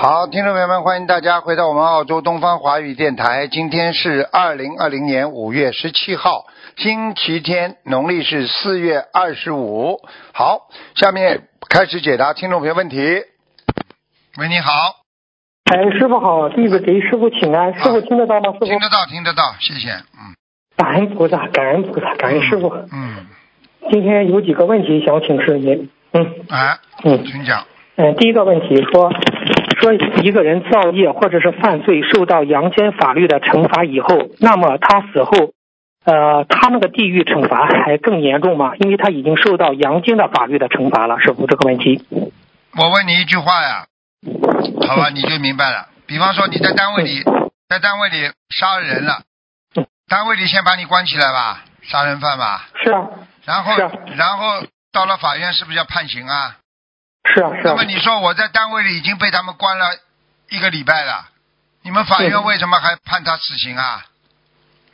好，听众朋友们，欢迎大家回到我们澳洲东方华语电台。今天是二零二零年五月十七号，星期天，农历是四月二十五。好，下面开始解答听众朋友问题。喂，你好，哎，师傅好，弟子给师傅请安，师傅听得到吗？师傅听得到，听得到，谢谢。嗯感恩菩萨，感恩菩萨，感恩师傅。嗯，今天有几个问题想请示您。嗯哎，嗯请讲。嗯，第一个问题说说一个人造业或者是犯罪受到阳间法律的惩罚以后，那么他死后，呃，他那个地狱惩罚还更严重吗？因为他已经受到阳间的法律的惩罚了，师傅这个问题。我问你一句话呀，好吧，你就明白了。比方说你在单位里，在单位里杀了人了嗯，单位里先把你关起来吧，杀人犯吧，是啊，然后啊然后到了法院是不是要判刑啊？是啊，是啊那么。你说我在单位里已经被他们关了一个礼拜了，你们法院嗯为什么还判他死刑啊？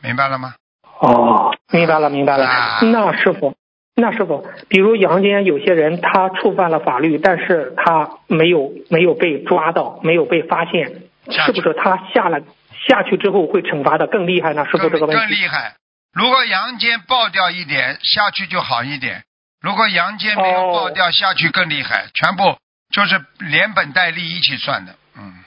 明白了吗？哦，明白了，明白了。啊那师傅，那师傅，比如阳间有些人他触犯了法律，但是他没有没有被抓到，没有被发现，是不是他下了下去之后会惩罚的更厉害呢？师傅更这个问题。更厉害。如果阳间爆掉一点，下去就好一点；如果阳间没有哦爆掉，下去更厉害，全部就是连本带利一起算的。嗯，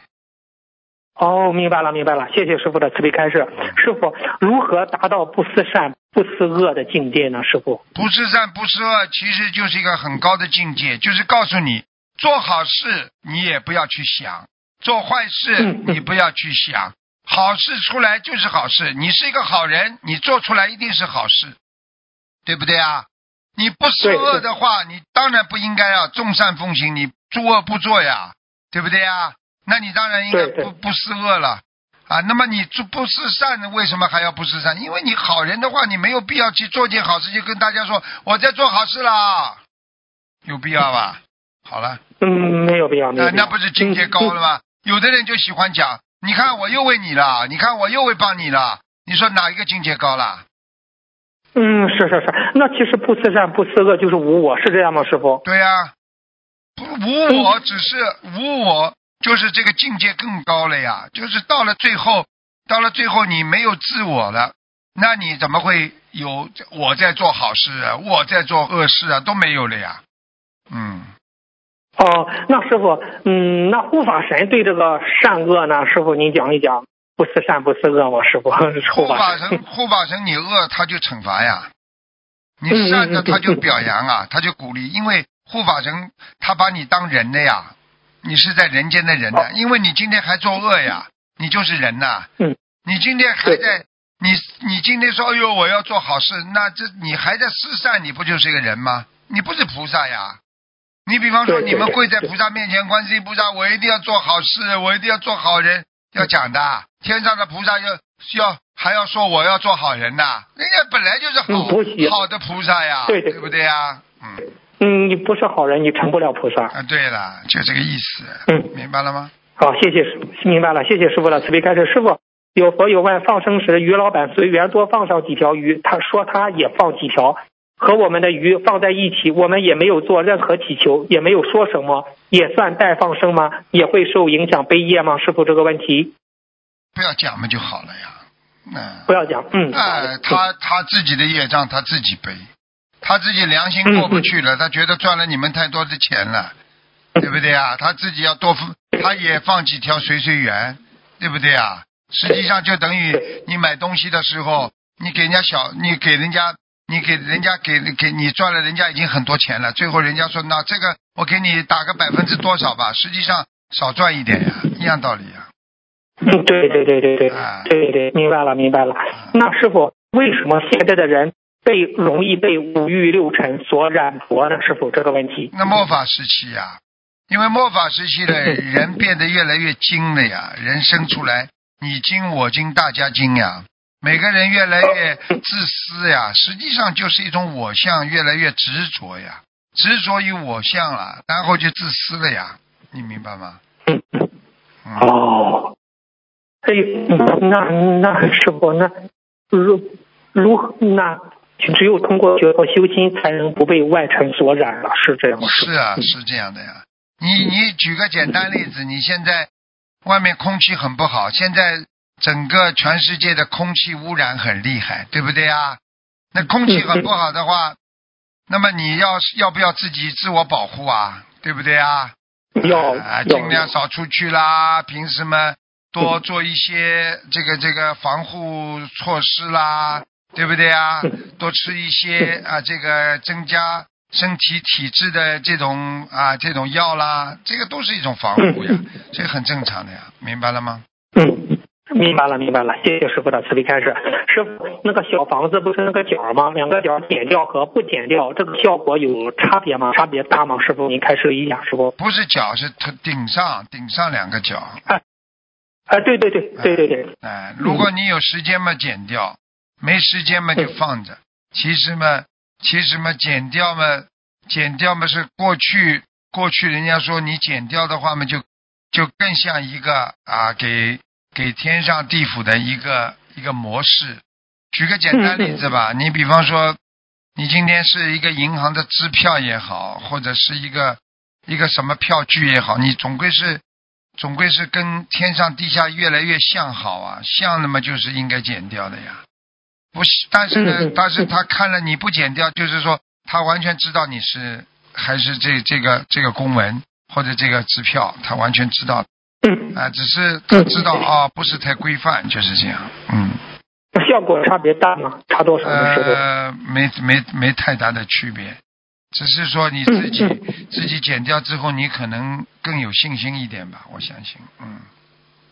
哦，明白了，明白了，谢谢师傅的慈悲开示。师傅，如何达到不思善不思恶的境界呢？师傅？不思善不思恶，其实就是一个很高的境界，就是告诉你，做好事你也不要去想，做坏事你不要去想，好事出来就是好事。你是一个好人，你做出来一定是好事，对不对啊？你不施恶的话，你当然不应该啊众善奉行，你诸恶不作呀，对不对呀？那你当然应该不不施恶了。啊，那么你做不施善，为什么还要不施善？因为你好人的话，你没有必要去做件好事，就跟大家说我在做好事啦，有必要吧？好了，嗯，没有必要，没有那。那不是境界高了吗？有的人就喜欢讲，你看我又为你了，你看我又会帮你了，你说哪一个境界高了？嗯，是是是，那其实不思善不思恶就是无我，是这样吗？师傅？对呀、不无我只是无我，就是这个境界更高了呀，就是到了最后，到了最后你没有自我了，那你怎么会有我在做好事啊，我在做恶事啊，都没有了呀？嗯，哦，那师傅，嗯，那护法神对这个善恶呢？师傅您讲一讲，不思善不思恶吗？师傅，护法神神，护法神，你恶他就惩罚呀，你嗯善的他就表扬啊，他就鼓励，因为护法神他把你当人的呀，你是在人间的人呢哦，因为你今天还作恶呀，你就是人呐，嗯，你今天还在，你你今天说，哎呦，我要做好事，那这你还在施善，你不就是一个人吗？你不是菩萨呀。你比方说，你们跪在菩萨面前，观世音菩萨，我一定要做好事，我一定要做好人，要讲的。天上的菩萨要要还要说我要做好人呐，人家本来就是好、好的菩萨呀，对对不对呀？嗯嗯，你不是好人，你成不了菩萨。啊，对了，就这个意思，嗯，明白了吗？好，谢谢师，明白了，谢谢师傅了慈悲开示。师傅，有佛有问放生时，于老板随缘多放上几条鱼，他说他也放几条，和我们的鱼放在一起，我们也没有做任何祈求，也没有说什么，也算代放生吗？也会受影响背业吗？师傅这个问题不要讲嘛就好了呀。嗯，不要讲，嗯，好哎，他他自己的业障他自己背，他自己良心过不去了，他觉得赚了你们太多的钱了，对不对啊？他自己要多放，他也放几条随随缘，对不对啊？实际上就等于你买东西的时候，你给人家小，你给人家，你给人家给给你赚了人家已经很多钱了，最后人家说那这个我给你打个百分之多少吧，实际上少赚一点呀，一样道理呀。嗯，对对对对对啊对对，明白了明白了。那师傅，为什么现在的人被容易被五欲六尘所染着呢？师傅这个问题。那末法时期呀、因为末法时期的人变得越来越精了呀，人生出来你精我精大家精呀，每个人越来越自私呀，实际上就是一种我相越来越执着呀，执着于我相了，然后就自私了呀，你明白吗？嗯嗯。嗯，哦。哎，那那师傅，那如如何那只有通过学佛修心，才能不被外尘所染了，是这样吗？是啊，是这样的呀。你你举个简单例子，你现在外面空气很不好，现在整个全世界的空气污染很厉害，对不对啊？那空气很不好的话，那么你要要不要自己自我保护啊？对不对啊？要啊，尽量少出去啦，平时嘛多做一些这个这个防护措施啦，对不对啊？多吃一些啊，这个增加身体体质的这种啊这种药啦，这个都是一种防护呀，这个很正常的呀，明白了吗？嗯，明白了，明白了，谢谢师傅的慈悲开示。师傅，那个小房子不是那个角吗？两个角剪掉和不剪掉，这个效果有差别吗？差别大吗？师傅，您开示一下，师傅。不是角，是它顶上顶上两个角。哎，对对对对对对，哎，如果你有时间嘛，剪掉；没时间嘛，就放着。其实嘛，其实嘛，剪掉嘛，剪掉嘛是过去过去人家说你剪掉的话嘛，就就更像一个啊，给给天上地府的一个一个模式。举个简单例子吧，你比方说，你今天是一个银行的支票也好，或者是一个一个什么票据也好，你总归是。总归是跟天上地下越来越像好啊，像那么就是应该剪掉的呀。不是，但是呢，但是他看了你不剪掉，就是说他完全知道你是还是这这个这个公文或者这个支票，他完全知道。啊，只是他知道啊，不是太规范，就是这样。嗯。效果差别大吗？差多少？呃，没没没太大的区别。只是说你自己自己减掉之后，你可能更有信心一点吧，我相信，嗯。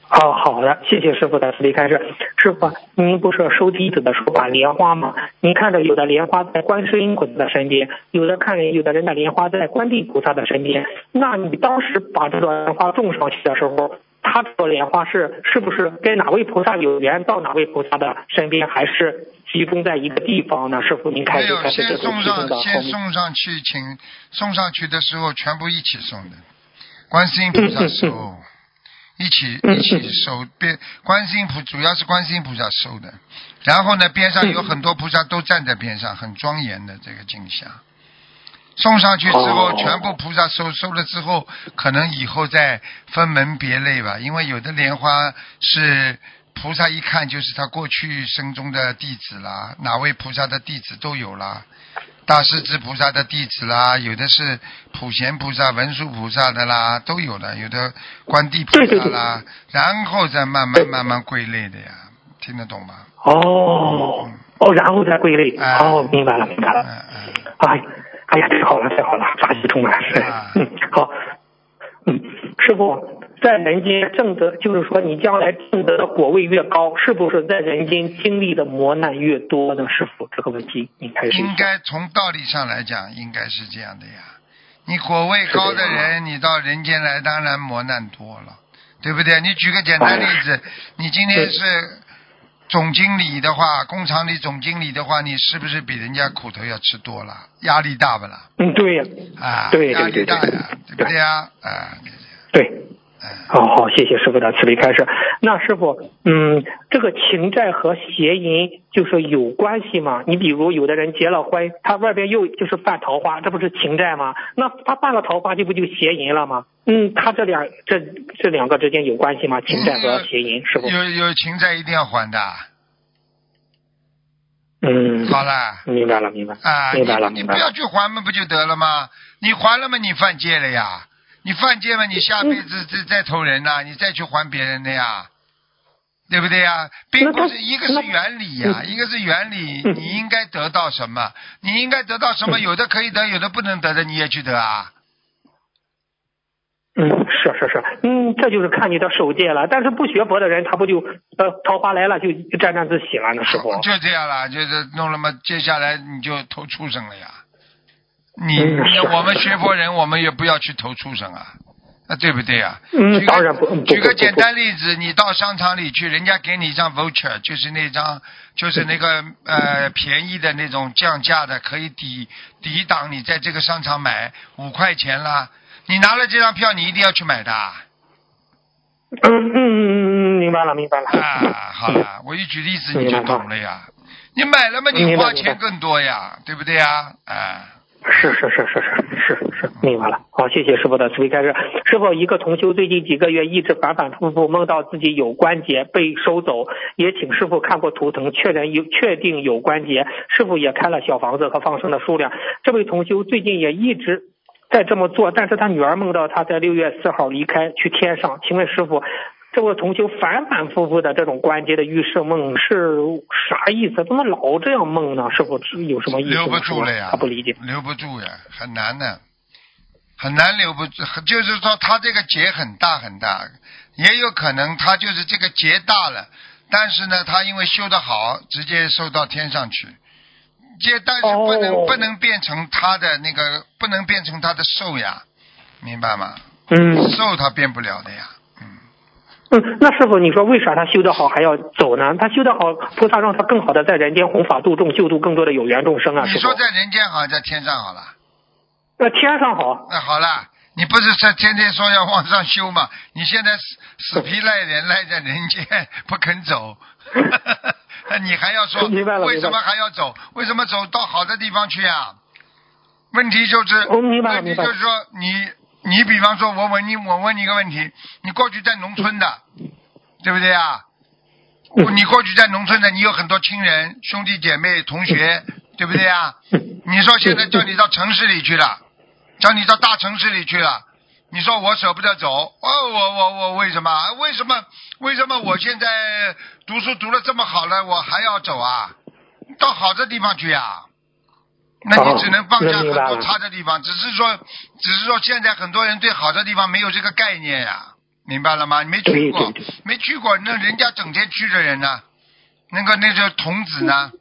好好的，谢谢师傅的慈悲开示。师傅，您不是收弟子的时候把莲花吗？您看着有的莲花在观世音菩萨的身边，有的看有的人的莲花在观地菩萨的身边。那你当时把这朵莲花种上去的时候，他这朵莲花是是不是跟哪位菩萨有缘到哪位菩萨的身边，还是集中在一个地方呢？师傅，您开没有，始开始这先送上，个提供的先。送上去，请送上去的时候全部一起送的，观世音菩萨收，一起一起收，边观世音菩主要是观世音菩萨收的，然后呢边上有很多菩萨都站在边上，很庄严的这个景象。送上去之后，哦。全部菩萨收收了之后，可能以后再分门别类吧，因为有的莲花是菩萨一看就是他过去生中的弟子啦，哪位菩萨的弟子都有啦，大势至菩萨的弟子啦，有的是普贤菩萨、文殊菩萨的啦，都有的，有的观地菩萨啦，然后再慢慢慢慢归类的呀，听得懂吗？哦哦，然后再归类。哎哦，明白了，明白了。哎，哎呀，太好了，太好了，法喜充满。嗯，好，嗯，师傅，在人间正得，就是说你将来正得的果位越高，是不是在人间经历的磨难越多呢？师傅，这个问题你开始。应该从道理上来讲，应该是这样的呀。你果位高的人，你到人间来，当然磨难多了，对不对？你举个简单例子，你今天是总经理的话，工厂里总经理的话，你是不是比人家苦头要吃多了？压力大不啦？嗯，对呀，啊，对对压力对对大呀，对不对呀？啊，对。嗯，好好，谢谢师傅的慈悲开示。那师傅，嗯，这个情债和邪淫就是有关系吗？你比如有的人结了婚，他外边又就是犯桃花，这不是情债吗？那他犯了桃花，这不就邪淫了吗？嗯，他这两这这两个之间有关系吗？情债和邪淫，师傅？有有情债一定要还的。嗯，好了。明白了，明白啊，明白了，你你明白了。不要去还嘛，不就得了吗？你还了嘛，你犯戒了呀。你犯戒嘛，你下辈子再再投人呐、你再去还别人的呀，对不对呀？并不是一个是原理呀，嗯一个是原理，嗯你应该得到什么？你应该得到什么？嗯有的可以得，有的不能得的，你也去得啊。嗯，是是是，嗯，这就是看你的守戒了。但是不学佛的人，他不就呃桃花来了就就沾沾自喜了那时候。就这样了，就是弄了嘛，接下来你就投畜生了呀。你、你我们学佛人，我们也不要去投畜生啊，那，对不对啊？嗯，举当然不。个举个简单例子，你到商场里去，人家给你一张 voucher，就是那张，就是那个呃便宜的那种降价的，可以抵抵挡你在这个商场买五块钱啦。你拿了这张票，你一定要去买的。嗯嗯嗯嗯，明白了明白了。啊，好了，我一举例子你就懂了呀。你买了嘛，你花钱更多呀，对不对呀？啊。是是是是是是是，明白了。好，谢谢师傅的慈悲开示。师傅，一个同修最近几个月一直反反复复梦到自己有关节被收走，也请师傅看过图腾，确认有确定有关节。师傅也开了小房子和放生的数量。这位同修最近也一直在这么做，但是他女儿梦到他在六月四号离开去天上。请问师傅？这个同修反反复复的这种关节的预示梦是啥意思？怎么老这样梦呢？是否有什么意思？留不住了呀，他不理解。留不住呀，很难的，很难留不住。就是说，他这个结很大很大，也有可能他就是这个结大了，但是呢，他因为修得好，直接收到天上去。结，但是不能不能变成他的那个，不能变成他的寿呀，明白吗？嗯。寿他变不了的呀。嗯，那师傅，你说为啥他修得好还要走呢？他修得好，菩萨让他更好的在人间弘法度众，救度更多的有缘众生啊！你说在人间好，在天上好了？那天上好。那好了，你不是在天天说要往上修吗？你现在死死皮赖脸赖在人间不肯走，你还要说为什么还要走？为什么走到好的地方去呀？问题就是，问题就是说你。你比方说，我问你，我问你一个问题：你过去在农村的，对不对啊？你过去在农村的，你有很多亲人、兄弟姐妹、同学，对不对啊？你说现在叫你到城市里去了，叫你到大城市里去了，你说我舍不得走，哦，我我我为什么？为什么？为什么我现在读书读的这么好了，我还要走啊？到好的地方去呀？那你只能放下很多差的地方，只是说，只是说现在很多人对好的地方没有这个概念呀，明白了吗？你没去过，没去过，那人家整天去的人呢？那个那个童子呢？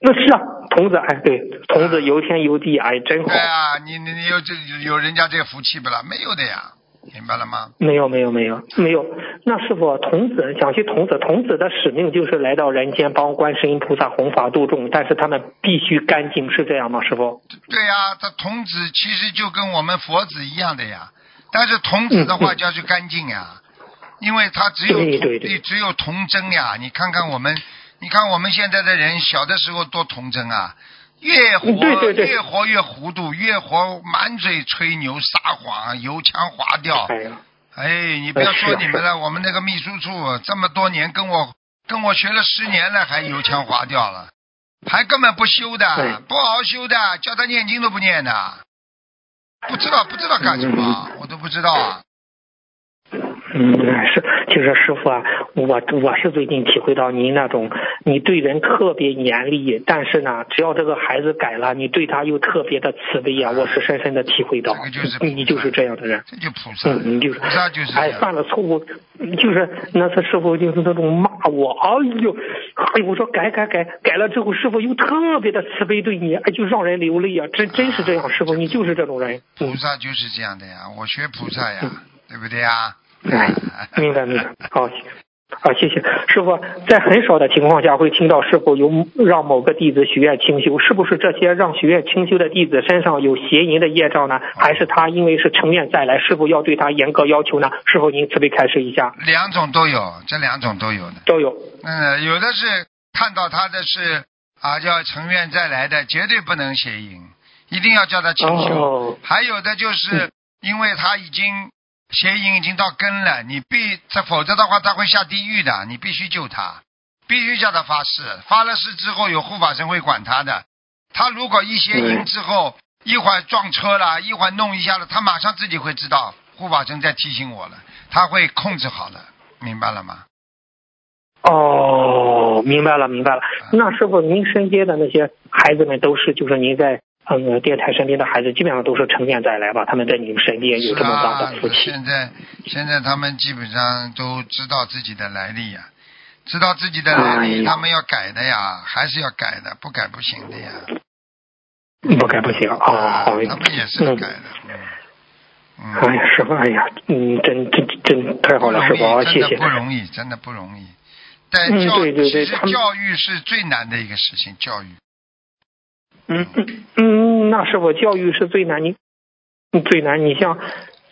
那是啊，童子哎，对，童子游天游地哎，真好。对啊，你你你有这有人家这个福气不啦？没有的呀。明白了吗？没有没有没有没有。那师傅，童子讲起童子，童子的使命就是来到人间帮观世音菩萨弘法度众，但是他们必须干净，是这样吗？师傅？对呀，他童子其实就跟我们佛子一样的呀，但是童子的话就要去干净呀，因为他只有只有童真呀。你看看我们，你看我们现在的人，小的时候多童真啊。越活越活越糊涂，越活满嘴吹牛撒谎，油腔滑调。哎，你不要说你们了，我们那个秘书处这么多年跟我跟我学了十年了，还油腔滑调了，还根本不修的，不好好修的，叫他念经都不念的，不知道不知道干什么，我都不知道啊。嗯，是，其实师傅啊，我我是最近体会到您那种，你对人特别严厉，但是呢，只要这个孩子改了，你对他又特别的慈悲啊，我是深深的体会到，你就是这样的人，这就菩萨，嗯，你就是菩萨就是，哎，犯了错误，就是那次师傅就是那种骂我，哎呦，哎呦，我说改改改，改了之后，师傅又特别的慈悲对你，哎，就让人流泪啊，真真是这样，师傅你就是这种人，菩萨就是这样的呀，我学菩萨呀，对不对呀？哎，明白明白，好，好谢谢师傅。在很少的情况下会听到师傅有让某个弟子许愿清修，是不是这些让许愿清修的弟子身上有邪淫的业障呢？还是他因为是成愿再来，师傅要对他严格要求呢？师傅您慈悲开示一下。两种都有，这两种都有的。都有。嗯，有的是看到他的是啊，叫成愿再来的，绝对不能邪淫，一定要叫他清修。还有的就是因为他已经。邪淫已经到根了，你必这否则的话他会下地狱的，你必须救他，必须叫他发誓，发了誓之后有护法神会管他的。他如果一邪淫之后，一会儿撞车了，一会儿弄一下了，他马上自己会知道护法神在提醒我了，他会控制好的，明白了吗？哦，明白了，明白了。那师傅，您身边的那些孩子们都是，就是您在。嗯，电台身边的孩子基本上都是成年再来吧，他们在你们身边有这么大的福气。现在，现在他们基本上都知道自己的来历呀，知道自己的来历，他们要改的呀，还是要改的，不改不行的呀。不改不行啊，他们也是改的。嗯，哎呀，师傅，哎呀，嗯，真真真太好了，师傅啊，谢谢真的。不容易，真的不容易。在嗯教，对对对其实教育是最难的一个事情，教育。嗯嗯嗯，那师傅，教育是最难，你你最难，你像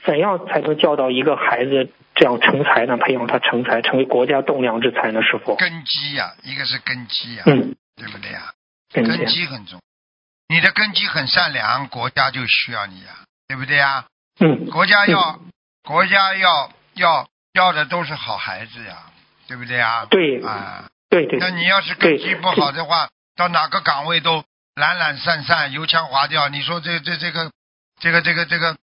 怎样才能教导一个孩子这样成才呢？培养他成才，成为国家栋梁之才呢？师傅，根基呀、一个是根基呀、嗯，对不对呀、根根基，基很重，你的根基很善良，国家就需要你呀、对不对呀、嗯国家要，国家要要要的都是好孩子呀，对不对呀？对啊，对对那你要是根基不好的话，到哪个岗位都懒懒散散、油腔滑调，你说这这这个这个这个这个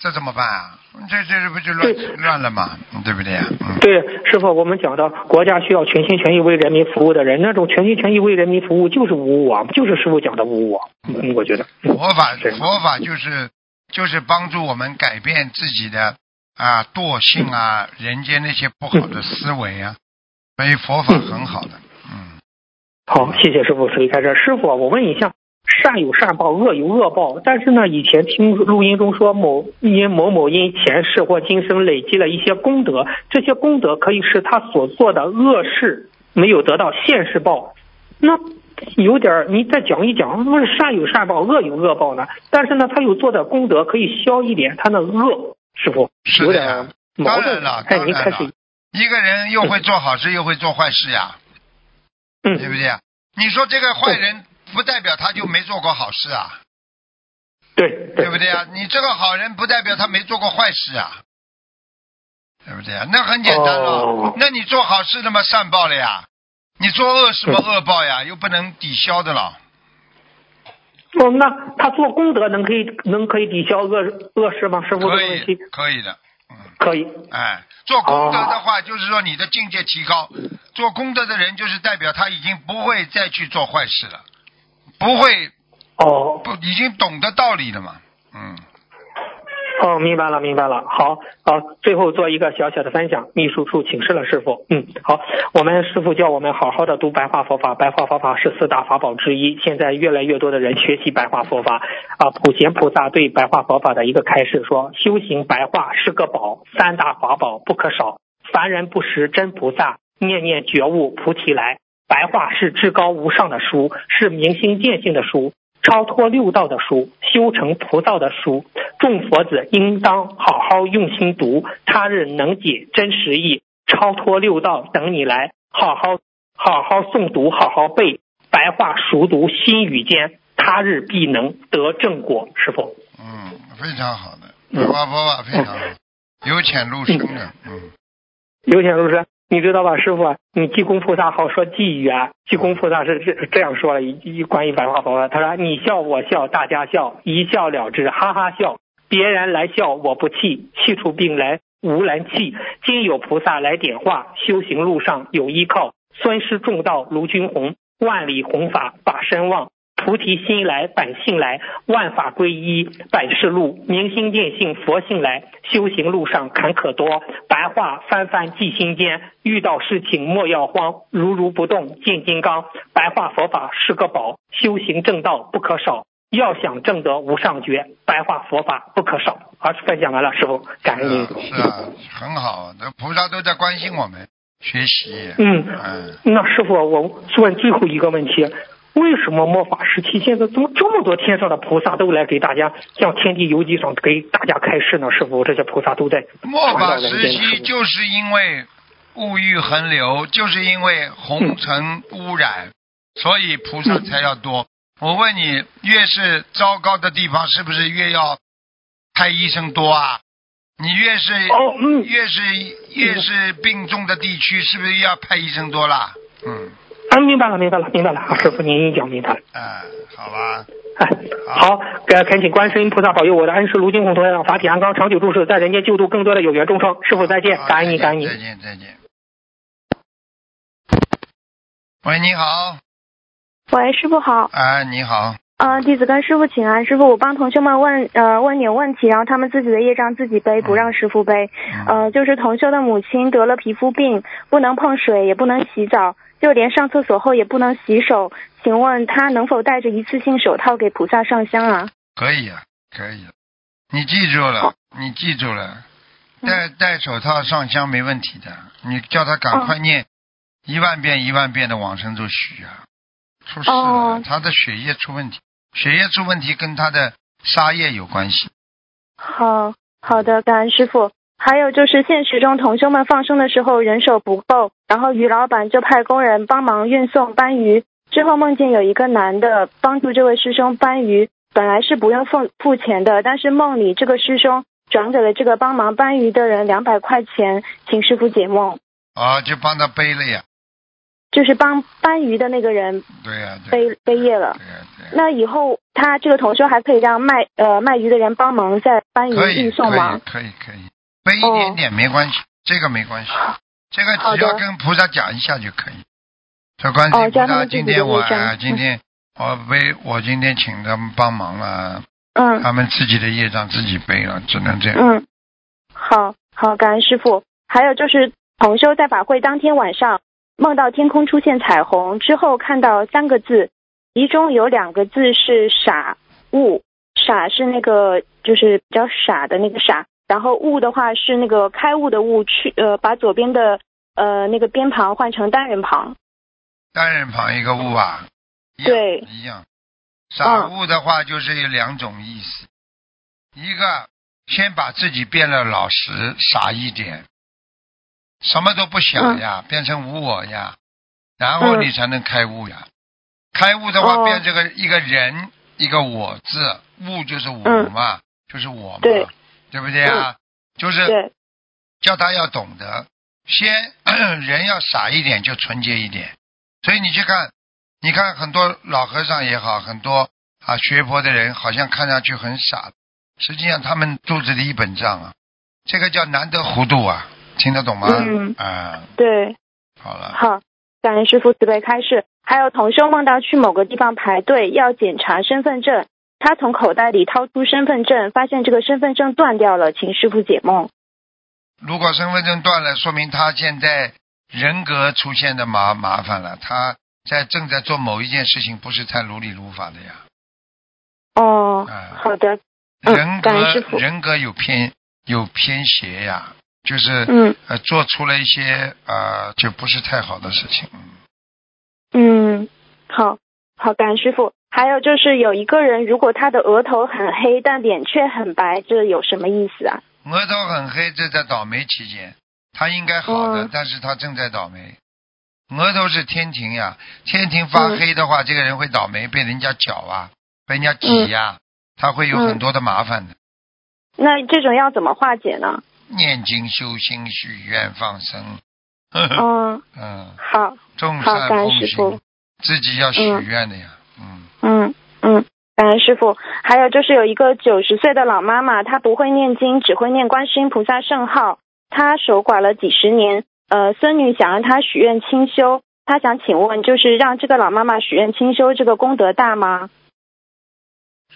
这怎么办啊？这这这不就乱乱了吗？对不对对，师傅，我们讲到国家需要全心全意为人民服务的人，那种全心全意为人民服务就是无我，就是师傅讲的无我。嗯，我觉得。嗯佛法是佛法就是就是帮助我们改变自己的啊惰性啊，人间那些不好的思维啊，所以佛法很好的，嗯，好，谢谢师傅慈悲开示。师傅，我问一下，善有善报，恶有恶报。但是呢，以前听录音中说某因某某因前世或今生累积了一些功德，这些功德可以使他所做的恶事没有得到现世报。那有点儿，你再讲一讲，不是善有善报，恶有恶报呢？但是呢，他有做的功德可以消一点他的恶，师傅有点矛盾当然了，。哎，您开始，，一个人又会做好事，又会做坏事呀，对不嗯，对呀？你说这个坏人不代表他就没做过好事啊，对对不对啊？你这个好人不代表他没做过坏事啊，对不对啊？那很简单了哦，那你做好事那么善报了呀，你做恶什么恶报呀？又不能抵消的了。哦，那他做功德能可以能可以抵消恶恶事吗？师傅这个可以，可以的，嗯，可以。哎，做功德的话，就是说你的境界提高。做功德的人，就是代表他已经不会再去做坏事了，不会哦不已经懂得道理了嘛，嗯，哦，明白了明白了。好，好，最后做一个小小的分享。秘书处请示了师傅。嗯，好，我们师傅叫我们好好的读白话佛法，白话佛法是四大法宝之一。现在越来越多的人学习白话佛法啊。普贤菩萨对白话佛法的一个开示说：修行白话是个宝，三大法宝不可少。凡人不识真菩萨，念念觉悟菩提来。白话是至高无上的书，是明心见性的书，超脱六道的书，修成菩萨的书。众佛子应当好好用心读，他日能解真实意，超脱六道等你来，好好好好诵读，好好背，白话熟读心语间，他日必能得正果。师傅，嗯，非常好的，白话佛法非常好，由浅入深的，嗯，有请如师，你知道吧，师傅，你济公菩萨好说寄语啊，济公菩萨是这这样说了一一关于白话佛法，他说你笑我笑大家笑，一笑了之，哈哈笑，别人来笑我不气，气出病来无人气，今有菩萨来点化，修行路上有依靠，尊师重道卢军宏，万里弘法法身旺。菩提心来，本性来，万法归一，本是路。明心见性，佛性来。修行路上坎坷多，白话翻翻记心间。遇到事情莫要慌，如如不动见金刚。白话佛法是个宝，修行正道不可少。要想正得无上觉，白话佛法不可少。好，分享完了，师傅，感恩您。是啊，很好，那菩萨都在关心我们学习，嗯，嗯，那师傅，我问最后一个问题：为什么末法时期现在怎么这么多天上的菩萨都来给大家向天地游记上给大家开示呢？师傅，这些菩萨都在末法时期就是因为物欲横流，就是因为红尘污染，所以菩萨才要多。我问你，越是糟糕的地方，是不是越要派医生多啊？你越是哦，嗯，越是越是病重的地区，是不是要派医生多啦？嗯，啊，明白了，明白了，明白了。啊，师傅您讲明白了。哎，好吧，哎，好，呃，恳请观世音菩萨保佑我的恩师卢金红同学让法体安康，长久住世，在人间救度更多的有缘众生。师傅再见，感恩你，感恩你。再见，再见。喂，你好，喂，师傅好，哎，你好，呃，弟子跟师傅请安。师傅，我帮同学们问呃问点问题，然后他们自己的业障自己背，不让师傅背。嗯呃，就是同修的母亲得了皮肤病，不能碰水，也不能洗澡，就连上厕所后也不能洗手。请问他能否戴着一次性手套给菩萨上香啊？可以啊，可以啊，你记住了，你记住了，戴戴手套上香没问题的。你叫他赶快念一万遍一万遍的往生咒许啊，出事了，哦他的血液出问题，血液出问题跟他的杀业有关系。好好的，感恩师傅。还有就是现实中同修们放生的时候人手不够，然后于老板就派工人帮忙运送搬鱼。之后梦见有一个男的帮助这位师兄搬鱼，本来是不用付付钱的，但是梦里这个师兄转给了这个帮忙搬鱼的人两百块钱，请师傅解梦。啊，就帮他背了呀，就是帮搬鱼的那个人对呀、背背业了。对呀、对呀、那以后他这个同修还可以让卖呃卖鱼的人帮忙再搬鱼运送吗？可以可以可以，背一点点没关系，这个没关系，这个只要跟菩萨讲一下就可以。说观世音菩萨，哦叫他们自己今天我今天我背，我今天请他们帮忙了，嗯他们自己的业障自己背了，只能这样。嗯，好好，感恩师傅。还有就是同修在法会当天晚上梦到天空出现彩虹之后，看到三个字，其中有两个字是傻悟，傻是那个就是比较傻的那个傻，然后悟的话是那个开悟的悟，去呃把左边的呃那个边旁换成单人旁。单人旁一个悟啊，对。一样。傻悟的话就是有两种意思，一个先把自己变得老实傻一点，什么都不想呀，变成无我呀，然后嗯。你才能开悟呀。开悟的话，哦。变这个一个人一个我字，悟就是我嗯。嘛，就是我嘛，对。对不对啊？就是，叫他要懂得，先 人要傻一点，就纯洁一点。所以你去看，你看很多老和尚也好，很多啊学佛的人，好像看上去很傻，实际上他们肚子里一本账啊，这个叫难得糊涂啊，听得懂吗？嗯。啊，对，好了，好，感恩师傅慈悲开示。还有同修梦到去某个地方排队要检查身份证，他从口袋里掏出身份证，发现这个身份证断掉了，请师傅解梦。如果身份证断了，说明他现在人格出现的麻麻烦了，他在正在做某一件事情，不是太如理如法的呀。哦，啊。好的，嗯人感恩师傅格人格有偏有偏斜呀，就是、嗯呃做出了一些呃就不是太好的事情。嗯嗯，好，好，感恩师傅。还有就是有一个人，如果他的额头很黑，但脸却很白，这有什么意思啊？额头很黑，这在倒霉期间，他应该好的，嗯但是他正在倒霉。额头是天庭呀，天庭发嗯黑的话，这个人会倒霉，被人家搅啊，被人家挤呀、他会有很多的麻烦的。那这种要怎么化解呢？念经修心许愿放生，嗯，嗯，好，众好感恩善奉师父行，自己要许愿的呀，嗯嗯嗯，感恩师傅。还有就是有一个九十岁的老妈妈，她不会念经，只会念观世音菩萨圣号。她守寡了几十年，呃，孙女想让她许愿清修。她想请问，就是让这个老妈妈许愿清修，这个功德大吗？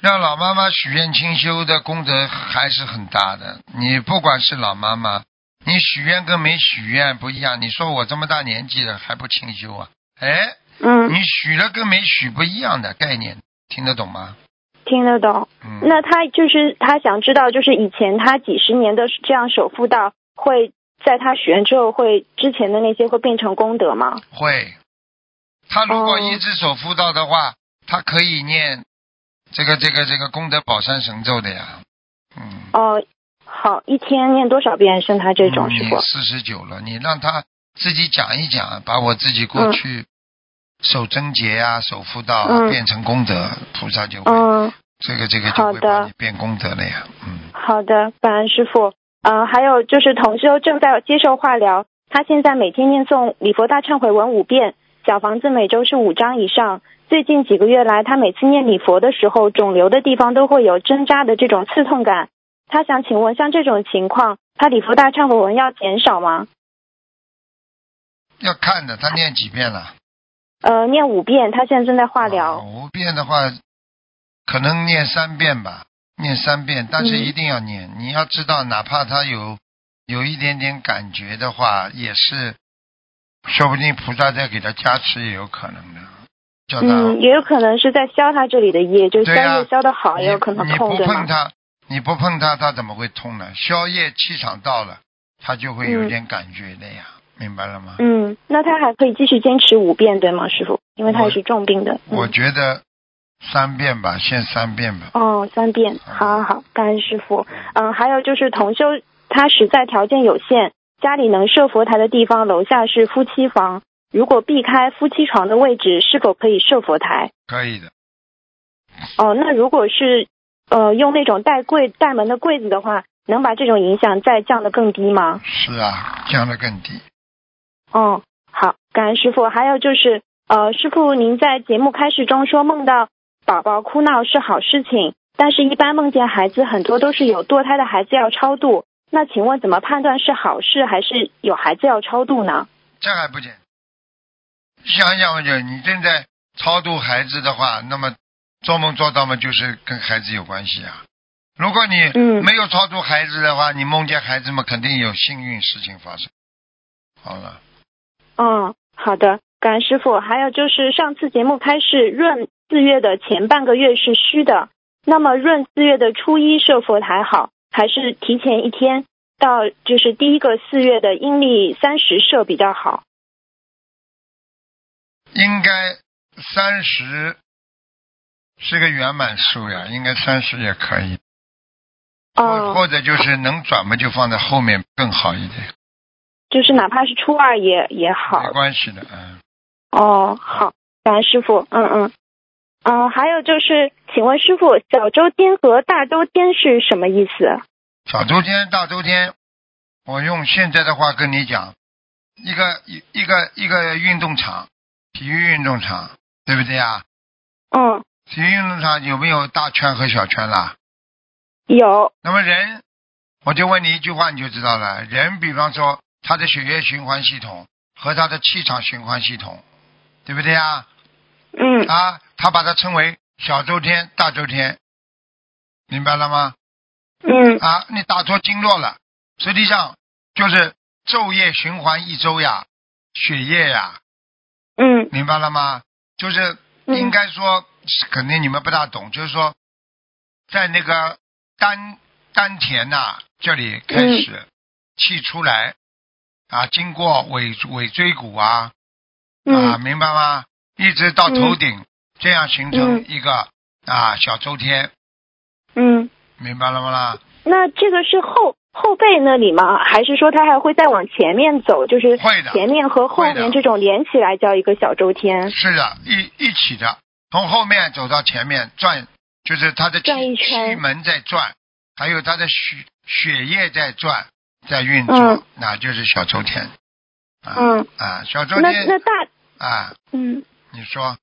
让老妈妈许愿清修的功德还是很大的。你不管是老妈妈，你许愿跟没许愿不一样。你说我这么大年纪了还不清修啊？哎，嗯，你许了跟没许不一样的概念，听得懂吗？听得懂。嗯，那他就是他想知道，就是以前他几十年的这样守妇道，会在他许愿之后，会之前的那些会变成功德吗？会。他如果哦一直守妇道的话，他可以念这个这个这个功德宝山神咒的呀。嗯。哦，好，一天念多少遍？像他这种是不？四十九了，你让他自己讲一讲，把我自己过去守贞节啊、守妇道啊、嗯变成功德，菩萨就会、嗯，这个这个就会变功德了呀。嗯，好的，感恩师傅。呃，还有就是同修正在接受化疗，他现在每天念诵礼佛大忏悔文五遍，小房子每周是五张以上。最近几个月来，他每次念礼佛的时候，肿瘤的地方都会有针扎的这种刺痛感。他想请问，像这种情况，他礼佛大忏悔文要减少吗？要看的，他念几遍了？呃，念五遍，他现在正在化啊疗。五遍的话，可能念三遍吧，念三遍，但是嗯一定要念。你要知道，哪怕他有有一点点感觉的话，也是，说不定菩萨在给他加持也有可能的。叫他嗯，也有可能是在消他这里的业，就是消业消的好，也有可能你你不痛，对吗？碰它，你不碰他，他怎么会痛呢？消业气场到了，他就会有点感觉的呀，明白了吗？嗯，那他还可以继续坚持五遍，对吗，师傅？因为他也是重病的。我嗯、觉得三遍吧，先三遍吧。哦，三遍，好好好，感恩师傅。嗯，还有就是同修，他实在条件有限，家里能设佛台的地方，楼下是夫妻房，如果避开夫妻床的位置，是否可以设佛台？可以的，哦，那如果是呃用那种带柜带门的柜子的话，能把这种影响再降得更低吗？是啊，降得更低。哦，好，感恩师傅。还有就是，呃，师傅您在节目开始中说梦到宝宝哭闹是好事情，但是一般梦见孩子很多都是有堕胎的孩子要超度，那请问怎么判断是好事还是有孩子要超度呢？这还不简想想嘛，就你正在超度孩子的话，那么做梦做到嘛，就是跟孩子有关系啊。如果你嗯没有超度孩子的话，你梦见孩子们，肯定有幸运事情发生。好了，嗯，好的，感恩师傅。还有就是上次节目开始，闰四月的前半个月是虚的，那么闰四月的初一设佛台好，还是提前一天到就是第一个四月的阴历三十设比较好？应该三十是个圆满数呀，应该三十也可以。或哦，或者就是能转嘛，就放在后面更好一点，就是哪怕是初二也也好没。关系的，嗯。哦，好，感恩师傅。嗯嗯嗯，还有就是，请问师傅，小周天和大周天是什么意思？小周天、大周天，我用现在的话跟你讲，一个一一个一个运动场，体育运动场，对不对呀？嗯，体育运动场有没有大圈和小圈啦？有。那么人，我就问你一句话，你就知道了。人，比方说他的血液循环系统和他的气场循环系统，对不对呀？嗯啊，他把它称为小周天、大周天，明白了吗？嗯啊，你打错经络了，实际上就是昼夜循环一周呀，血液呀，嗯明白了吗？就是嗯应该说，肯定你们不大懂，就是说，在那个丹丹田呐、这里开始气出来，啊，经过尾尾椎骨啊，啊，嗯明白吗？一直到头顶，这样形成嗯一个啊小周天，嗯。明白了吗啦？那这个是后后背那里吗？还是说它还会再往前面走？就是前面和后面这种连起来叫一个小周天。是的，一一起的，从后面走到前面转，就是它的气转一圈气门在转，还有它的血血液在转，在运作，嗯那就是小周天。啊、嗯啊，小周那天那大啊，嗯，你说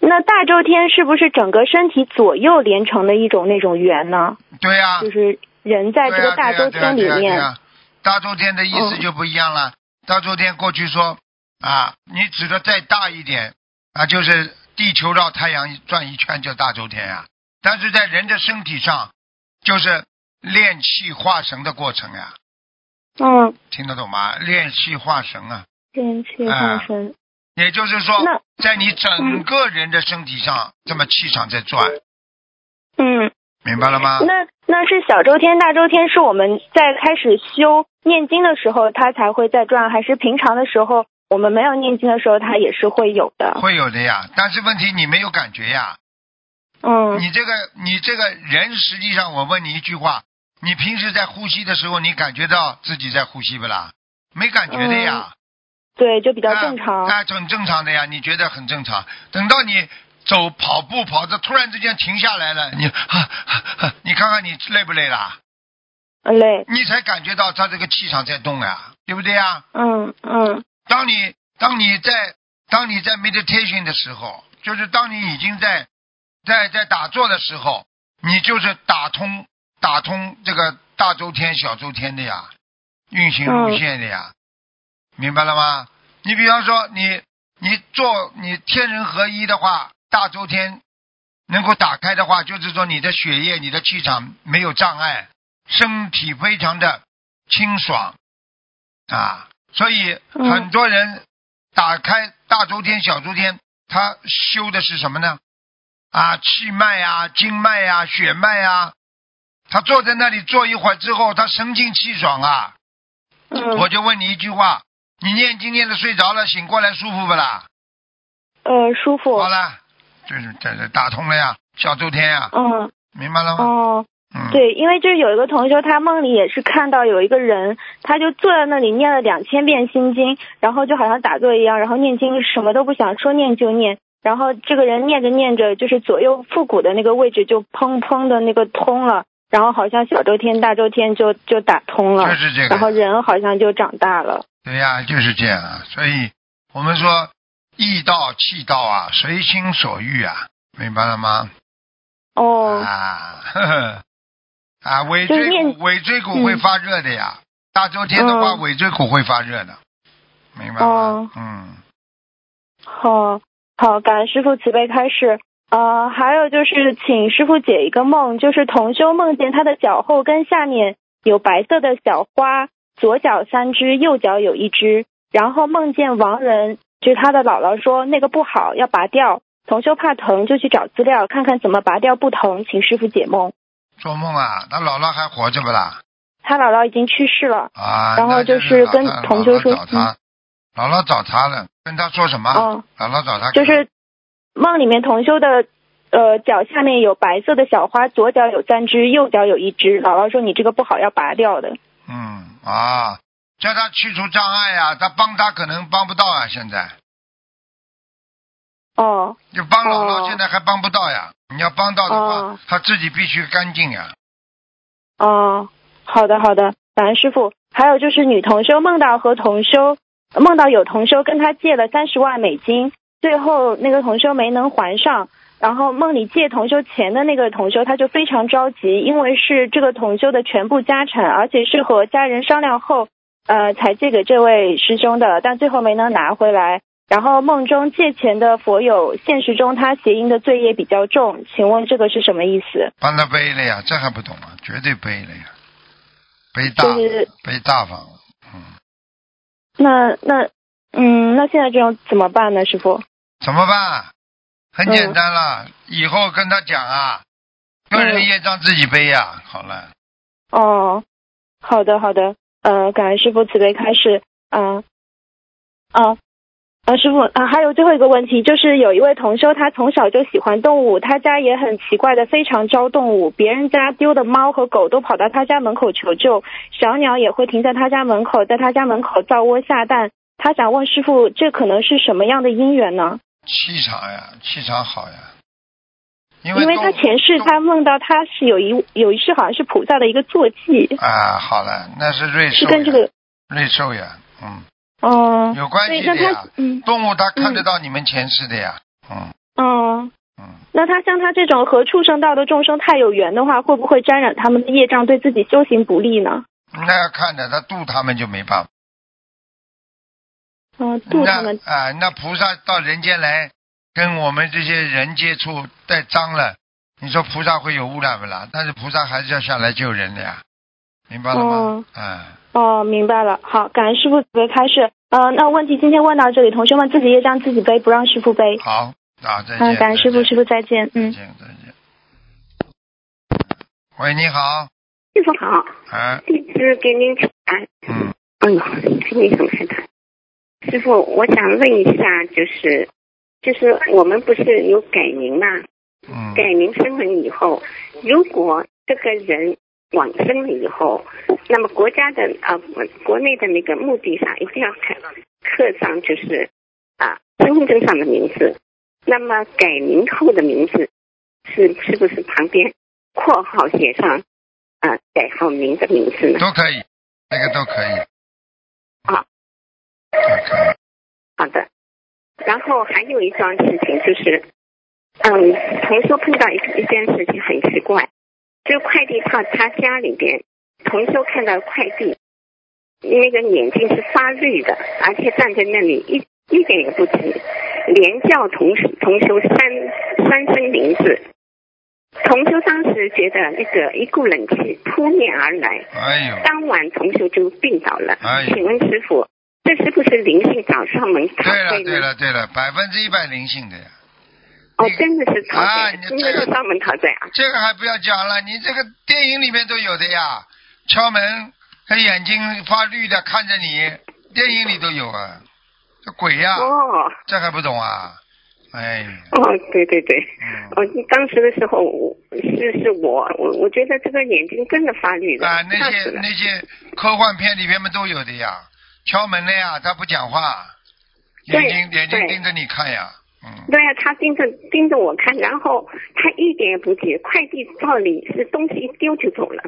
那大周天是不是整个身体左右连成的一种那种圆呢？对呀、就是人在这个大周天里面。呀大周天的意思嗯。就不一样了。大周天过去说啊，你指的再大一点啊，就是地球绕太阳转一圈叫大周天呀、但是在人的身体上，就是炼气化神的过程呀、嗯，听得懂吗？炼气化神啊，炼气化神。也就是说，在你整个人的身体上，这么气场在转，嗯，明白了吗？那那是小周天、大周天，是我们在开始修念经的时候，它才会在转，还是平常的时候我们没有念经的时候，它也是会有的？会有的呀，但是问题你没有感觉呀。嗯你这个你这个人，实际上我问你一句话，你平时在呼吸的时候，你感觉到自己在呼吸不啦？没感觉的呀，对，就比较正常。啊，很正常的呀，你觉得很正常。等到你走跑步跑着，突然之间停下来了，你哈哈哈，你看看你累不累啦？呃累。你才感觉到他这个气场在动呀，对不对呀？嗯嗯当你当你在当你在 meditation 的时候，就是当你已经在在在打坐的时候，你就是打通打通这个大周天、小周天的呀，运行路线的呀，明白了吗？你比方说你你做你天人合一的话，大周天能够打开的话，就是说你的血液、你的气场没有障碍，身体非常的清爽啊，所以嗯很多人打开大周天、小周天，他修的是什么呢？啊，气脉啊、经脉啊、血脉啊，他坐在那里坐一会儿之后，他神清气爽啊。嗯我就问你一句话，你念经念的睡着了，醒过来舒服不啦？呃，舒服。好了，就是这这打通了呀，小周天呀，嗯明白了吗？哦，嗯，对，因为就是有一个同学，他梦里也是看到有一个人，他就坐在那里念了两千遍心经，然后就好像打坐一样，然后念经什么都不想，说念就念。然后这个人念着念着，就是左右腹股的那个位置就砰砰的那个通了，然后好像小周天、大周天就就打通了，就是这个然后，人好像就长大了。对呀，就是这样啊。所以我们说意道气道啊，随心所欲啊，明白了吗？哦，啊，呵呵，啊，尾椎骨尾椎骨会发热的呀。大周天的话，嗯尾椎骨会发热的，明白吗哦？嗯，好，好，感恩师傅慈悲开示。呃，还有就是，请师傅解一个梦，就是同修梦见他的脚后跟下面有白色的小花，左脚三只，右脚有一只，然后梦见亡人，就是他的姥姥说那个不好，要拔掉。同修怕疼，就去找资料看看怎么拔掉不疼，请师傅解梦。做梦啊，他姥姥还活着不啦？他姥姥已经去世了。啊，然后就是跟同修说姥姥找他，姥姥找他了，跟他说什么？嗯，姥姥找他就是梦里面同修的呃脚下面有白色的小花，左脚有三只，右脚有一只。姥姥说你这个不好，要拔掉的。嗯啊，叫他去除障碍呀、他帮他可能帮不到啊，现在哦就帮姥姥，哦现在还帮不到呀。你要帮到的话，哦他自己必须干净呀。哦，好的好的，感恩师傅。还有就是女同修梦到和同修梦到有同修跟他借了三十万美金，最后那个同修没能还上。然后梦里借同修钱的那个同修，他就非常着急，因为是这个同修的全部家产，而且是和家人商量后，呃，才借给这位师兄的，但最后没能拿回来。然后梦中借钱的佛友，现实中他谐音的罪业比较重，请问这个是什么意思？帮他背了呀，这还不懂啊？绝对背了呀，背大就是背大方了。嗯，那那嗯，那现在这种怎么办呢，师傅？怎么办？很简单了，以后跟他讲啊，个人业障自己背呀。好了，哦，好的好的，呃，感恩师傅慈悲开示，嗯、啊，啊，师傅啊，还有最后一个问题，就是有一位同修，他从小就喜欢动物，他家也很奇怪的非常招动物，别人家丢的猫和狗都跑到他家门口求救，小鸟也会停在他家门口，在他家门口造窝下蛋。他想问师傅，这可能是什么样的因缘呢？气场呀，气场好呀。因为因为他前世他梦到他是有一有一世好像是菩萨的一个坐骑，啊，好了，那是瑞兽，是跟这个瑞兽呀，嗯，哦，有关系的呀。动物它看得到你们前世的呀，嗯。嗯，嗯，那他像他这种和畜生道的众生太有缘的话，会不会沾染他们的业障，对自己修行不利呢？那要看的，他渡他们就没办法。嗯，度他们。那啊，那菩萨到人间来跟我们这些人接触带脏了，你说菩萨会有污染不啦？但是菩萨还是要下来救人的呀，明白了吗哦？嗯，哦，明白了。好，感恩师傅慈悲开示。呃，那问题今天问到这里，同学们自己业障自己背，不让师傅背。好，啊，再见。嗯，感恩师傅，师傅再见。嗯再。见，再见。喂，你好，师傅好，啊，弟子给您请安。嗯，哎呦，听你怎么开谈？师傅，我想问一下，就是就是我们不是有改名嘛？嗯，改名声明以后，如果这个人往生了以后，那么国家的啊、国内的那个墓地上一定要刻刻上就是啊身份证上的名字。那么改名后的名字是是不是旁边括号写上啊改好名的名字呢？都可以，那个都可以。啊。好的。然后还有一桩事情就是，嗯，同修碰到一一件事情很奇怪，就是快递到他家里边，同修看到快递，那个眼睛是发绿的，而且站在那里一一点也不急，连叫同同修三三声名字。同修当时觉得那个一股冷气扑面而来，哎呦，当晚同修就病倒了。哎请问师傅，这是不是灵性找上门讨对了？对了对了，百分之一百灵性的呀。哦，真的是讨啊债，真的是上门讨债啊！这个还不要讲了，你这个电影里面都有的呀，敲门，他眼睛发绿的看着你，电影里都有啊，这鬼呀、哦这还不懂啊？哎，哦，对对对，嗯，哦，当时的时候是是我我我觉得这个眼睛真的发绿的，啊，那些那些科幻片里面们都有的呀，敲门了呀，他不讲话，眼睛眼睛盯着你看呀，嗯，对啊，他盯着盯着我看，然后他一点也不急，快递到里是东西一丢就走了，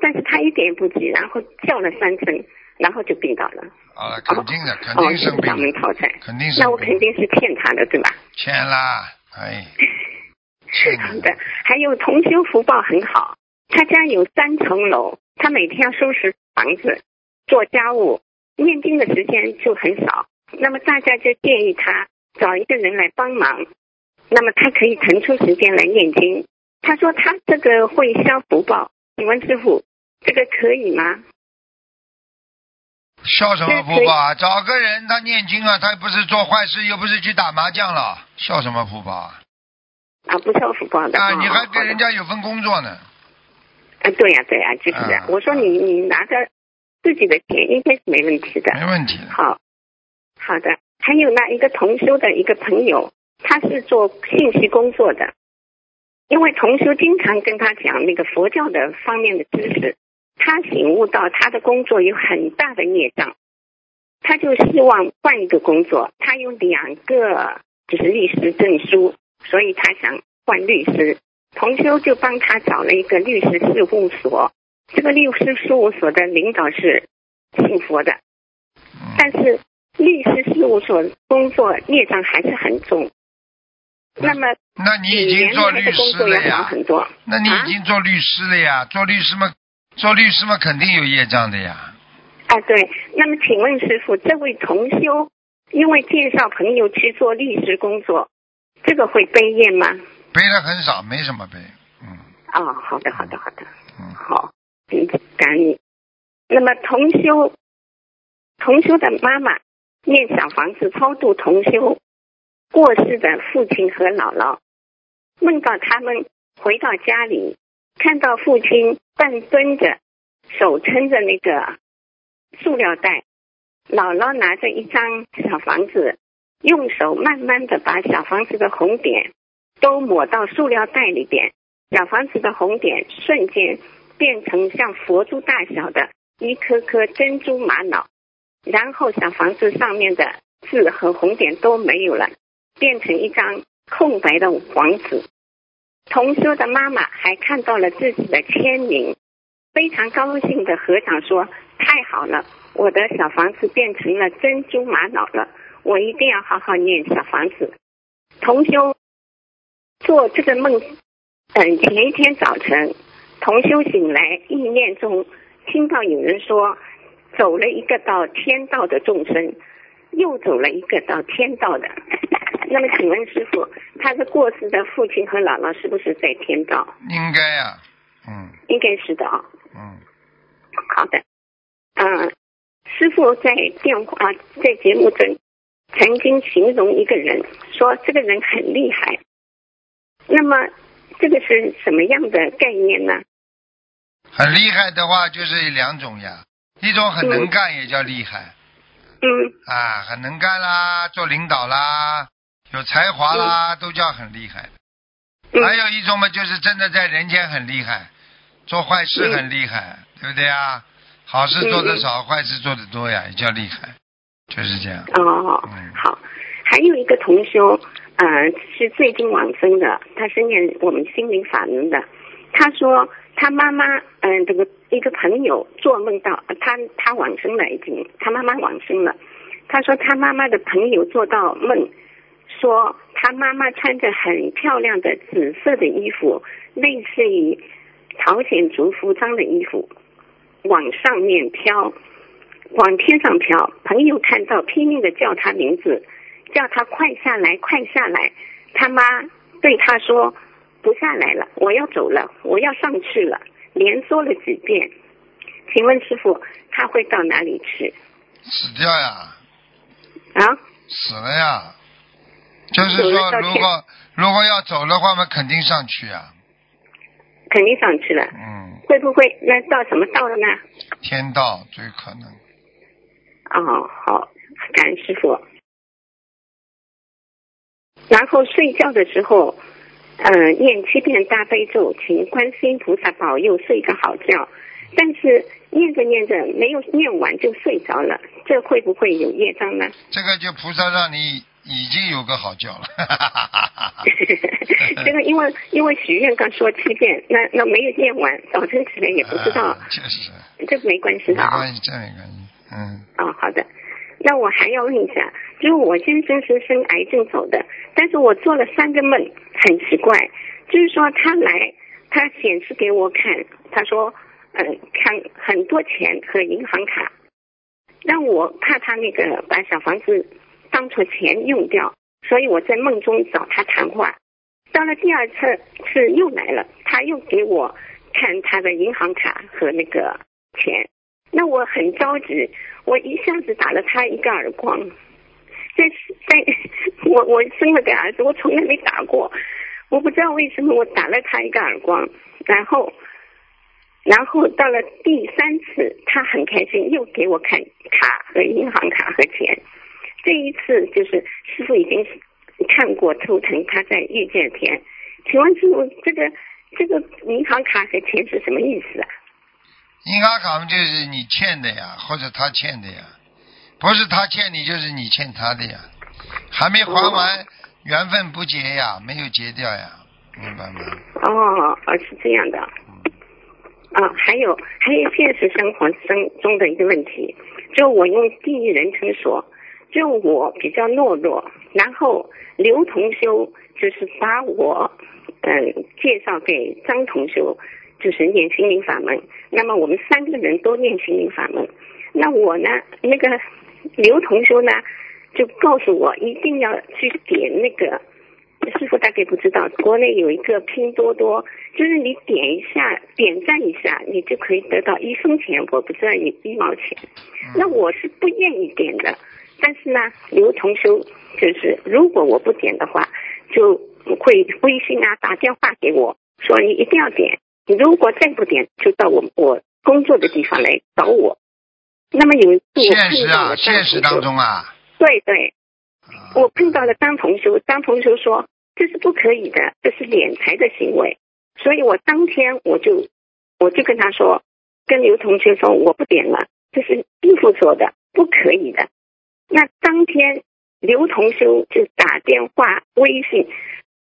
但是他一点也不急，然后叫了三声，然后就病倒了。啊，肯定的，肯哦，定生是上门病，讨债，肯定是那我肯，定是骗他的，对吧？欠啦，哎，是的，还有同修福报很好，他家有三层楼，他每天要收拾房子、做家务、念经的时间就很少。那么大家就建议他找一个人来帮忙，那么他可以腾出时间来念经。他说他这个会消福报，请问师傅，这个可以吗？笑什么福报啊？找个人他念经啊，他不是做坏事，又不是去打麻将了，笑什么福报啊？啊，不消福报的啊，哦你还给人家有份工作呢，啊，对呀、对呀、就是的。啊我说你你拿着自己的钱应该是没问题的。没问题的。好，好的。还有呢，一个同修的一个朋友，他是做信息工作的，因为同修经常跟他讲那个佛教的方面的知识，他醒悟到他的工作有很大的孽障，他就希望换一个工作。他有两个就是律师证书，所以他想换律师。同修就帮他找了一个律师事务所，这个律师事务所的领导是信佛的。嗯但是律师事务所工作业障还是很重。那么那你已经做律师了呀？很多。那你啊已经做律师了呀？做律师嘛，做律师嘛，肯定有业障的呀。啊，对。那么请问师傅，这位同修因为介绍朋友去做律师工作，这个会背业吗？背的很少，没什么背。嗯啊、好的，好的，好的，嗯，好，嗯，感。那么同修，同修的妈妈念小房子超度同修过世的父亲和姥姥，梦到他们回到家里，看到父亲半蹲着，手撑着那个塑料袋，姥姥拿着一张小房子，用手慢慢的把小房子的红点都抹到塑料袋里边，小房子的红点瞬间变成像佛珠大小的一颗颗珍珠玛瑙，然后小房子上面的字和红点都没有了，变成一张空白的黄纸。同修的妈妈还看到了自己的签名，非常高兴的合掌说：“太好了，我的小房子变成了珍珠玛瑙了，我一定要好好念小房子。”同修做这个梦，嗯，前一天早晨，同修醒来，意念中听到有人说，走了一个到天道的众生，又走了一个到天道的。那么，请问师傅，他的过世的父亲和姥姥是不是在天道？应该呀。嗯应该是的啊、嗯，好的，嗯，师傅在电话在节目中曾经形容一个人，说这个人很厉害。那么这个是什么样的概念呢？很厉害的话就是两种呀，一种很能干也叫厉害嗯啊，很能干啦，做领导啦，有才华啦，都叫很厉害。嗯还有一种嘛，就是真的在人间很厉害，做坏事很厉害，对不对啊？好事做得少，坏事做得多呀，也叫厉害，就是这样。哦嗯，好，还有一个同修，呃，是最近往生的，他是念我们心灵法门的。他说他妈妈，嗯、这个一个朋友做梦到他他往生了，已经他妈妈往生了。他说他妈妈的朋友做到梦，说他妈妈穿着很漂亮的紫色的衣服，类似于朝鲜族服装的衣服，往上面飘。往天上飘，朋友看到拼命的叫他名字，叫他快下来，快下来。他妈对他说：“不下来了，我要走了，我要上去了。”连说了几遍。请问师傅，他会到哪里去？死掉呀，啊？死了呀，就是说，如果如果要走的话嘛，肯定上去啊。肯定上去了，嗯，会不会那到什么道了呢？天道最可能。哦，好，感恩师傅。然后睡觉的时候，呃，念七遍大悲咒，请观世音菩萨保佑睡个好觉。但是念着念着没有念完就睡着了，这会不会有业障呢？这个就菩萨让你已经有个好觉了。这个因为因为许愿刚说七遍，那那没有念完，早晨起来也不知道啊，确实，这没关系的啊。关系，这没关系。嗯，哦，好的。那我还要问一下，就是我先生是生癌症走的，但是我做了三个梦，很奇怪，就是说他来，他显示给我看，他说，嗯、看很多钱和银行卡，让我怕他那个把小房子当做钱用掉，所以我在梦中找他谈话。到了第二次是又来了，他又给我看他的银行卡和那个钱，那我很着急，我一下子打了他一个耳光。在在，我我生了个儿子，我从来没打过，我不知道为什么我打了他一个耳光，然后，然后到了第三次，他很开心，又给我看卡和银行卡和钱。这一次就是师傅已经看过图腾，他在遇见天。请问师傅，这个这个银行卡和钱是什么意思啊？银行卡嘛就是你欠的呀，或者他欠的呀，不是他欠你，就是你欠他的呀，还没还完，缘分不结呀，没有结掉呀，明白吗？哦，哦，是这样的。啊，还有还有现实生活生中的一个问题，就我用第一人称说，就我比较懦弱，然后刘同修就是把我嗯介绍给张同修，就是念心灵法门。那么我们三个人都念心灵法门，那我呢，那个刘同修呢，就告诉我一定要去点那个。师傅大概不知道，国内有一个拼多多，就是你点一下，点赞一下，你就可以得到一分钱，我不知道一一毛钱。那我是不愿意点的，但是呢，刘同修就是如果我不点的话，就会微信啊打电话给我说你一定要点，你如果再不点，就到我我工作的地方来找我。那么有一次我现实啊，碰到了现实当中啊，对对，啊。我碰到了张同修，张同修说这是不可以的，这是敛财的行为，所以我当天我就我就跟他说，跟刘同学说我不点了，这是师傅说的，不可以的。那当天刘同修就打电话、微信，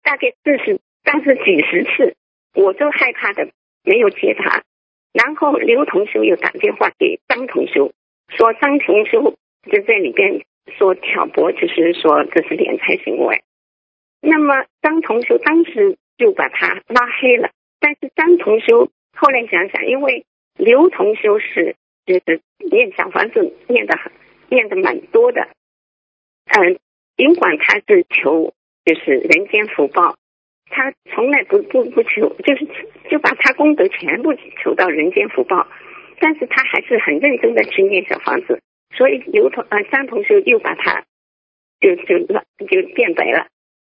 大概四十，但是几十次，我都害怕的没有接他。然后刘同修又打电话给张同修，说张同修就在里边说挑拨，就是说这是敛财行为。那么张同修当时就把他拉黑了，但是张同修后来想想，因为刘同修是就是念小房子念的念的蛮多的，嗯，尽管他是求就是人间福报，他从来不不不求，就是就把他功德全部求到人间福报，但是他还是很认真的去念小房子，所以刘同呃张同学又把他就就就变白了。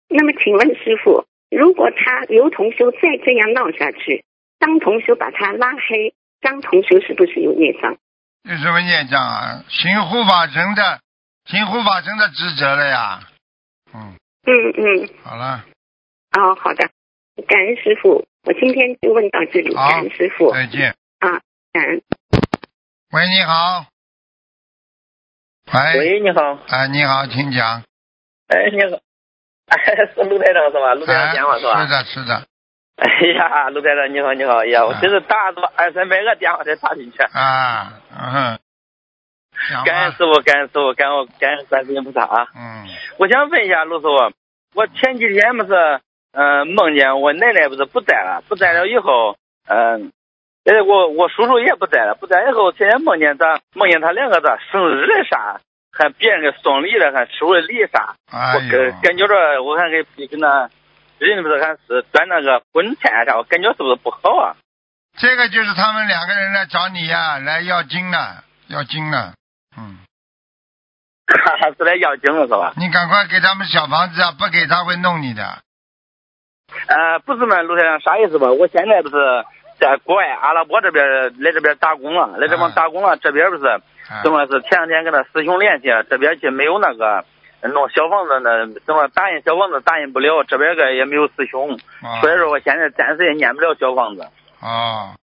那么请问师傅，如果他刘同修再这样闹下去，张同修把他拉黑，张同修是不是有孽障？有什么孽障啊？行护法神的，行护法神的职责了呀。嗯，嗯嗯，好了，哦，好的，感恩师傅，我今天就问到这里，好感恩师傅再见。啊，感恩。喂，你好。喂，喂，你好，哎，你好，请讲。哎，你好，哎，是陆台长是吧？陆台长电话是吧？哎是的，是的。哎呀，陆台长你好，你好，哎呀，我真是打了二三百个电话才打进去。啊，嗯。感恩师傅，感恩师傅，感恩感恩观世音菩萨啊！嗯，我想问一下陆师傅，我前几天不是嗯、呃梦见我奶奶不是不在了，不在了以后，嗯、呃，我我叔叔也不在了，不在以后，天天梦见他梦见他两个子生日的啥，还别人给送礼了，还收了礼啥，哎我感，感觉着我还给跟那人不是还是端那个荤菜啥，我感觉是不是不好啊？这个就是他们两个人来找你呀，来要经了，要经了。嗯，还 是来要经了是吧？你赶快给他们小房子啊，不给他会弄你的。呃，不是嘛，陆先生，啥意思吧？我现在不是在国外阿拉伯这边来这边打工了，来这边打工了，这边不是啊怎么是前两天跟他师兄联系，这边去没有那个弄小房子那，怎么打印小房子打印不了，这边个也没有师兄，啊所以说我现在暂时也念不了小房子。哦，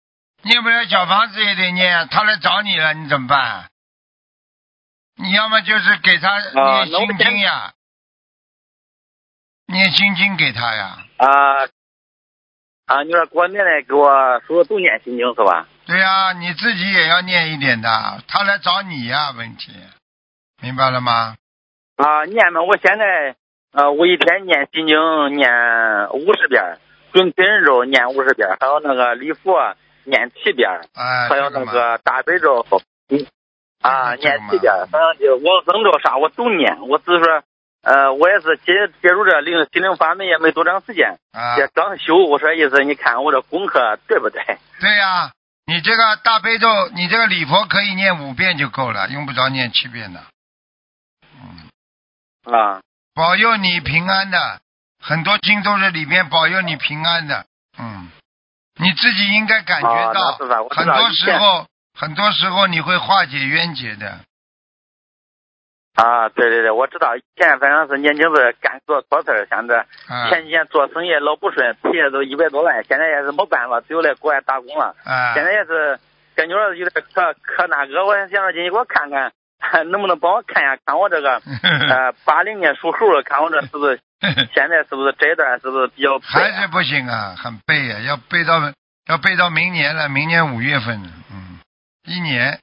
念不了小房子也得念，他来找你了，你怎么办？你要么就是给他啊念心经呀，念心经给他呀。啊啊，你说给我奶奶给我叔叔都念心经是吧？对呀、你自己也要念一点的，他来找你呀，问题，明白了吗？啊，念嘛，我现在呃，我一天念心经念五十遍，准提人咒念五十遍，还有那个礼佛念七遍，哎，还有那个大悲咒，嗯啊，念七遍，反正就往生咒啥我都念，我只是说，呃，我也是接接触这灵心灵法门也没多长时间，啊，也刚修，我说意思，你看我这功课对不对？对呀、你这个大悲咒，你这个礼佛可以念五遍就够了，用不着念七遍的。嗯，啊保佑你平安的，很多经都是里面保佑你平安的。嗯，你自己应该感觉啊到，很多时候，很多时候你会化解冤结的。啊，对对对，我知道，以前反正是年轻时干做错事儿，像这。啊前几年做生意老不顺，赔了都一百多万，现在也是没办法，只有来国外打工了。啊，现在也是感觉有点可可那个，我想着进去给我看看，能不能帮我看一下，看我这个 呃八零年属猴的，看我这是不是 现在是不是这一段是不是比较啊还是不行啊，很背呀、要背到要背到明年了，明年五月份，嗯，一年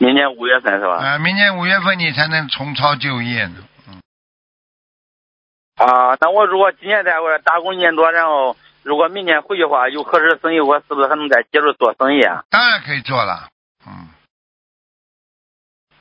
明年五月份是吧？啊，明年五月份你才能重操旧业呢，嗯，啊，那我如果今年在外打工一年多，然后如果明年回去的话，有合适的生意，我是不是还能再接着做生意啊？当然可以做了，嗯，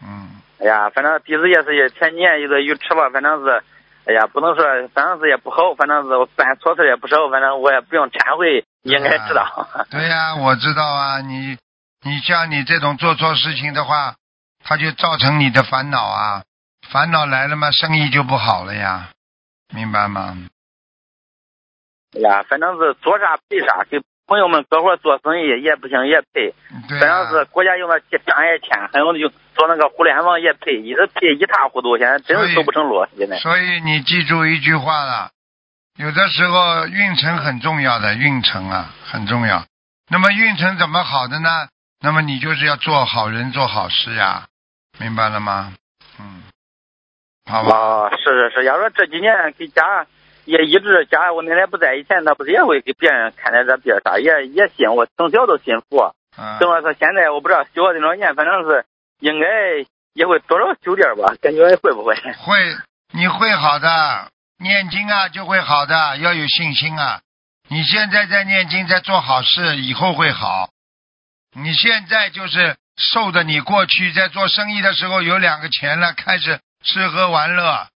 嗯，哎呀，反正弟子也是也前几年有的鱼吃吧，反正是，哎呀，不能说，反正是也不好，反正是我办错事也不少，反正我也不用忏悔，你应该知道。对呀、我知道啊，你你像你这种做错事情的话，它就造成你的烦恼啊，烦恼来了嘛，生意就不好了呀，明白吗？哎呀，反正是做啥赔啥，给朋友们合伙做生意也不行也赔，对反正是啊，国家用的商业钱，还有就做那个互联网也赔，一直赔一塌糊涂，现在真是走不成路，现在。所以你记住一句话了，有的时候运程很重要的，运程啊很重要。那么运程怎么好的呢？那么你就是要做好人，做好事呀，明白了吗？嗯，好吧。啊，是是是，要说这几年给家也一直家我奶奶不在以前，她不是也会给别人看在这别人啥，也也信我，从小都信佛。嗯等我说现在我不知道修了多少年，反正是应该也会多少修点吧，感觉会不会？会，你会好的，念经啊就会好的，要有信心啊。你现在在念经，在做好事，以后会好。你现在就是受的你过去在做生意的时候有两个钱了，开始吃喝玩乐，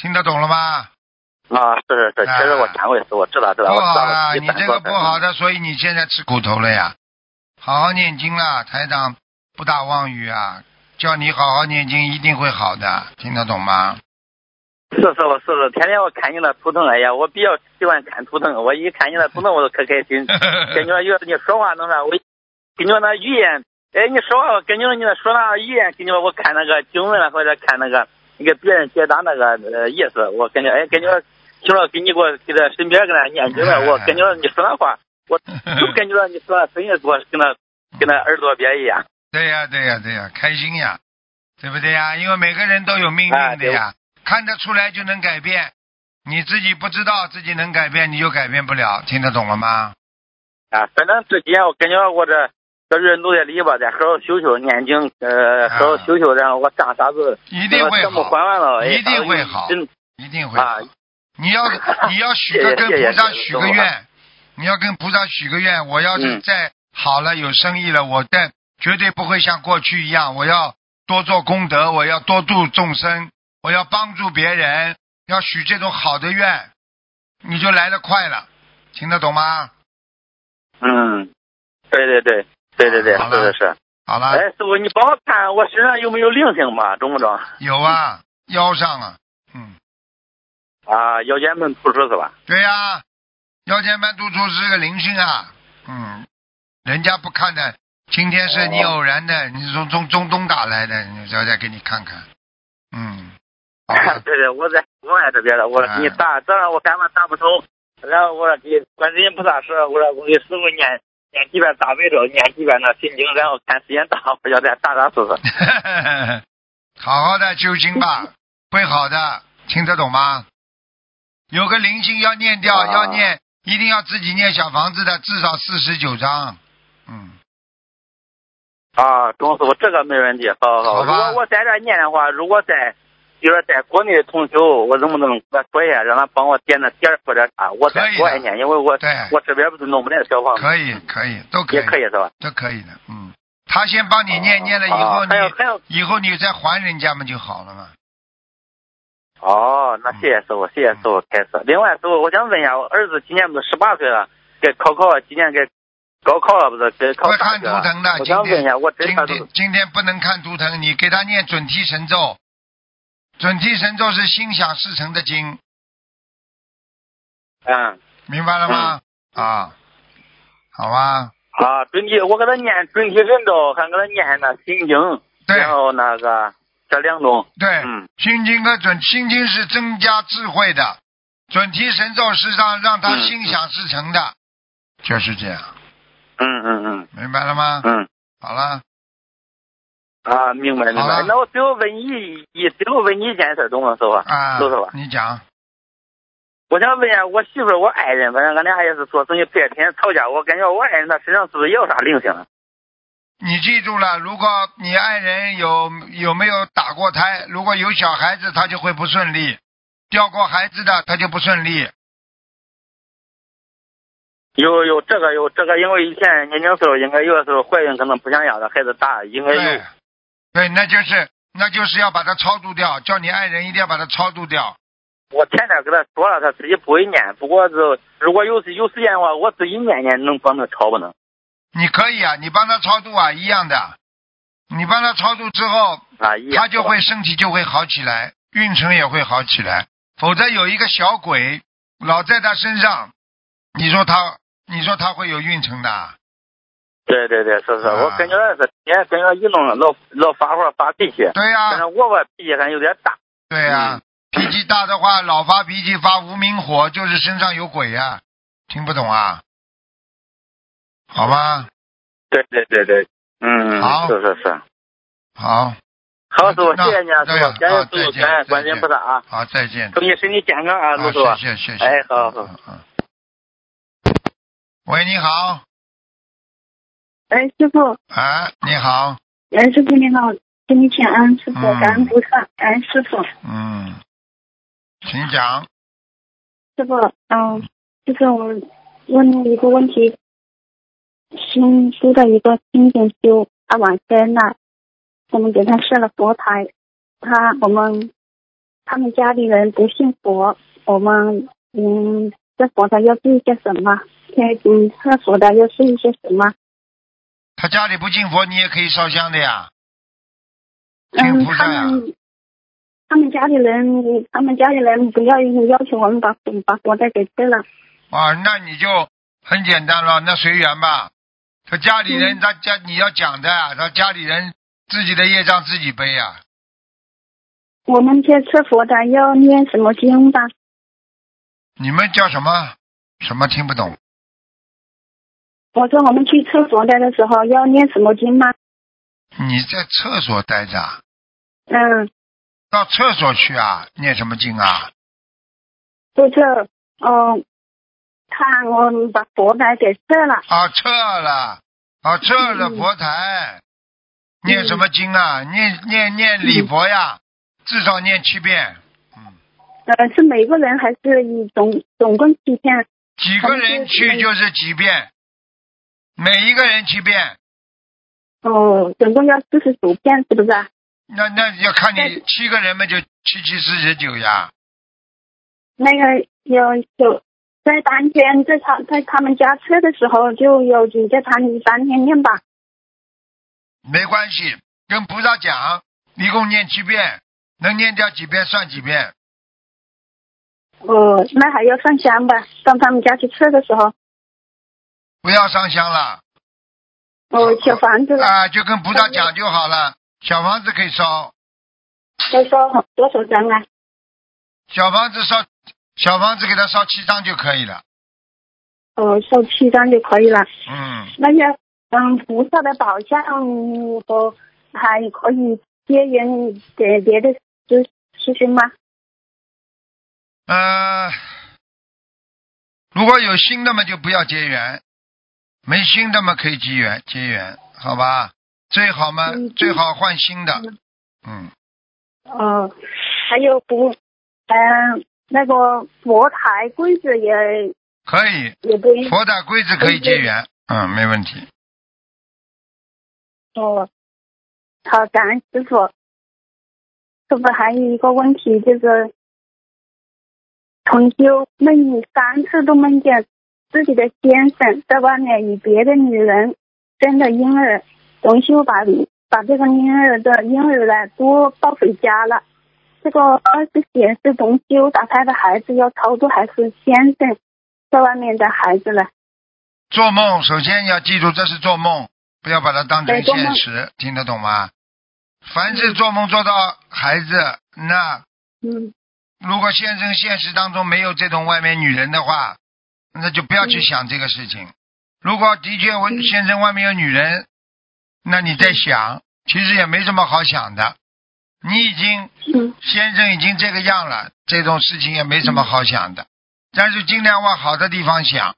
听得懂了吗？啊，是是是，其实我忏悔是我知道知道，不好啊，你这个不好的，所以你现在吃苦头了呀。好好念经啦，台长不打妄语啊，叫你好好念经，一定会好的，听得懂吗？是是我是是，天天我看你那图腾，哎呀，我比较喜欢看图腾，我一看你那图腾我都可开心。感觉有你说话能啥，我跟你说那语言，哎，你说话跟你说你那说那语言，跟你说我看那个经文了，或者看那个你给别人解答那个呃意思，我感觉哎，感觉听了给你给我给他身边给他念经了，我感觉你说那话，我就感觉你说那声音给我跟那跟那耳朵边一样。对呀、对呀、对呀、开心呀，对不对呀？因为每个人都有命运的呀，看得出来就能改变。你自己不知道自己能改变，你就改变不了，听得懂了吗？啊，反正这几年我感觉我这这人努点力吧，再好好修修念经，呃，好好修修，然后我干啥子，一定会好，还完了，哎一定会好真一定会好啊。你要 你要许个跟菩萨许个愿，你要跟菩萨许个愿，我要是嗯再好了有生意了，我再绝对不会像过去一样，我要多做功德，我要多度众生，我要帮助别人，要许这种好的愿，你就来得快了，听得懂吗？嗯，对对对对对对，是是是。好了，哎，师傅，你帮我看我身上有没有灵性吧？中不中？有啊，腰上啊，嗯，啊，腰间盘突出是吧？对呀、腰间盘突出是个灵性啊，嗯，人家不看的，今天是你偶然的，你从从中东打来的，你说再给你看看，嗯，对对，我在国外这边的，我说给你打，早上我干嘛打不通，然后我说给观世音菩萨说，我说我给师傅念念几遍大悲咒，念几遍那心经，然后看时间到，我要再打打试试。好好的修心吧，会好的，听得懂吗？有个灵性要念掉，啊要念，一定要自己念小房子的，至少四十九章。嗯，啊，钟师傅，这个没问题，好好。好吧如果我在这念的话，如果在，比如说在国内的同修，我能不能给他说一下，让他帮我点那点儿或者啥？我在国外念，因为我我这边不是弄不来小房子，可以，可以，都可以，也可以是吧？都可以的。嗯，他先帮你念，念了以后啊还有还有你以后你再还人家嘛就好了嘛。哦，那谢谢师傅，谢谢师傅开始。另外，师傅，我想问一下，我儿子今年不是十八岁了，该考考，今年该高考了，不是该考大学了图腾的，我今天想问一下，我今天今天不能看图腾，你给他念准提神咒。准提神咒是心想事成的经，嗯明白了吗？啊，好吧，啊，准提，我给他念准提神咒，还给他念那心经，对。然后那个这两种，对，嗯。心经和准心经是增加智慧的，准提神咒是让让他嗯心想事成的，就是这样，嗯嗯嗯。明白了吗？嗯。好了，啊，明白明白。那我最后问你一，最后问你一件事，懂吗，师傅？啊陆师傅，你讲，我想问一下，我媳妇儿，我爱人，反正俺俩也是做生意，白天吵架，我感觉我爱人他身上是不是也有啥灵性啊？你记住了，如果你爱人有有没有打过胎，如果有小孩子，他就会不顺利；掉过孩子的，他就不顺利。有有这个有这个，因为以前年轻时候应该有的时候怀孕可能不想要的孩子大，应该有对。，那就是那就是要把它超度掉，叫你爱人一定要把它超度掉。我前天跟他说了，他自己不会念，不过是如果有有时间的话，我自己念念，能帮他超不能？你可以啊，你帮他超度啊，一样的。你帮他超度之后，啊，他就会身体就会好起来，运程也会好起来。否则有一个小鬼老在他身上，你说他，你说他会有运程的？对对对，是是，啊。我感觉是天天跟他一弄老老发火发脾气，对呀、反正我吧脾气还有点大。对呀、脾气大的话，老发脾气发无名火，就是身上有鬼呀、听不懂啊？好吧，对对对对，嗯，好。是是是。好，好，师傅，谢谢你啊，师傅，感谢师傅，感恩观世再见。音菩萨啊，好，再见。祝你身体健康啊，师傅。谢谢谢谢。哎好好。嗯嗯。喂，你好，哎，师傅，啊，你好，哎，师傅你好，给你请安，师傅，嗯感恩菩萨，感恩师傅，嗯，请讲。师傅，嗯，就是我问你一个问题，新修的一个新店修，他往生了，我们给他设了佛台，他我们他们家里人不信佛，我们嗯，这佛台要注意些什么？现嗯，设佛台要注意些什么？他家里不敬佛，你也可以烧香的呀。嗯，他。们他们家里人，他们家里人不要要求我们把把佛带给撤了。啊，那你就很简单了，那随缘吧。他家里人，嗯他家你要讲的啊，他家里人自己的业障自己背呀、我们这吃佛的要念什么经吧？你们叫什么？什么听不懂？我说我们去厕所待的时候要念什么经吗？你在厕所待着啊，嗯，到厕所去啊？念什么经啊？就这，嗯，看我们把佛台给撤了。啊，撤了，啊，撤了嗯佛台，念什么经啊？念念念礼佛呀，至少念七遍。嗯，呃，是每个人还是以总总共七遍？几个人去就是几遍，每一个人七遍。哦，总共要四十九遍，是不是啊？那那要看你七个人嘛，就七七四十九呀。那个有有在当天在他在他们家测的时候，就有几个他们当天念吧。没关系，跟菩萨讲，一共念七遍，能念掉几遍算几遍。哦，那还要上香吧？上他们家去吃的时候，不要上香了，哦，小房子了，啊，就跟菩萨讲就好了。小房子可以烧，要烧多少张啊？小房子烧，小房子给他烧七张就可以了。哦，烧七张就可以了。嗯，那些嗯，菩萨的宝相和还可以结缘给别的师师兄吗？呃，如果有新的嘛，就不要结缘；没新的嘛，可以结缘，结缘，好吧？最好嘛，嗯最好换新的。嗯，哦，还有不，嗯、那个佛台柜子也可以，也佛台柜子可以结缘，嗯，没问题。哦。好，感恩师傅。师傅还有一个问题就是，同修梦里三次都梦见自己的先生在外面与别的女人生的婴儿，同修把把这个婴儿的婴儿呢都抱回家了。这个二是显示同修打胎的孩子要超度，还是先生在外面的孩子呢？做梦首先要记住这是做梦，不要把它当成现实，听得懂吗？凡是做梦做到孩子，那嗯如果先生现实当中没有这种外面女人的话，那就不要去想这个事情。如果的确我嗯先生外面有女人，那你在想，其实也没什么好想的。你已经嗯先生已经这个样了，这种事情也没什么好想的。但是尽量往好的地方想，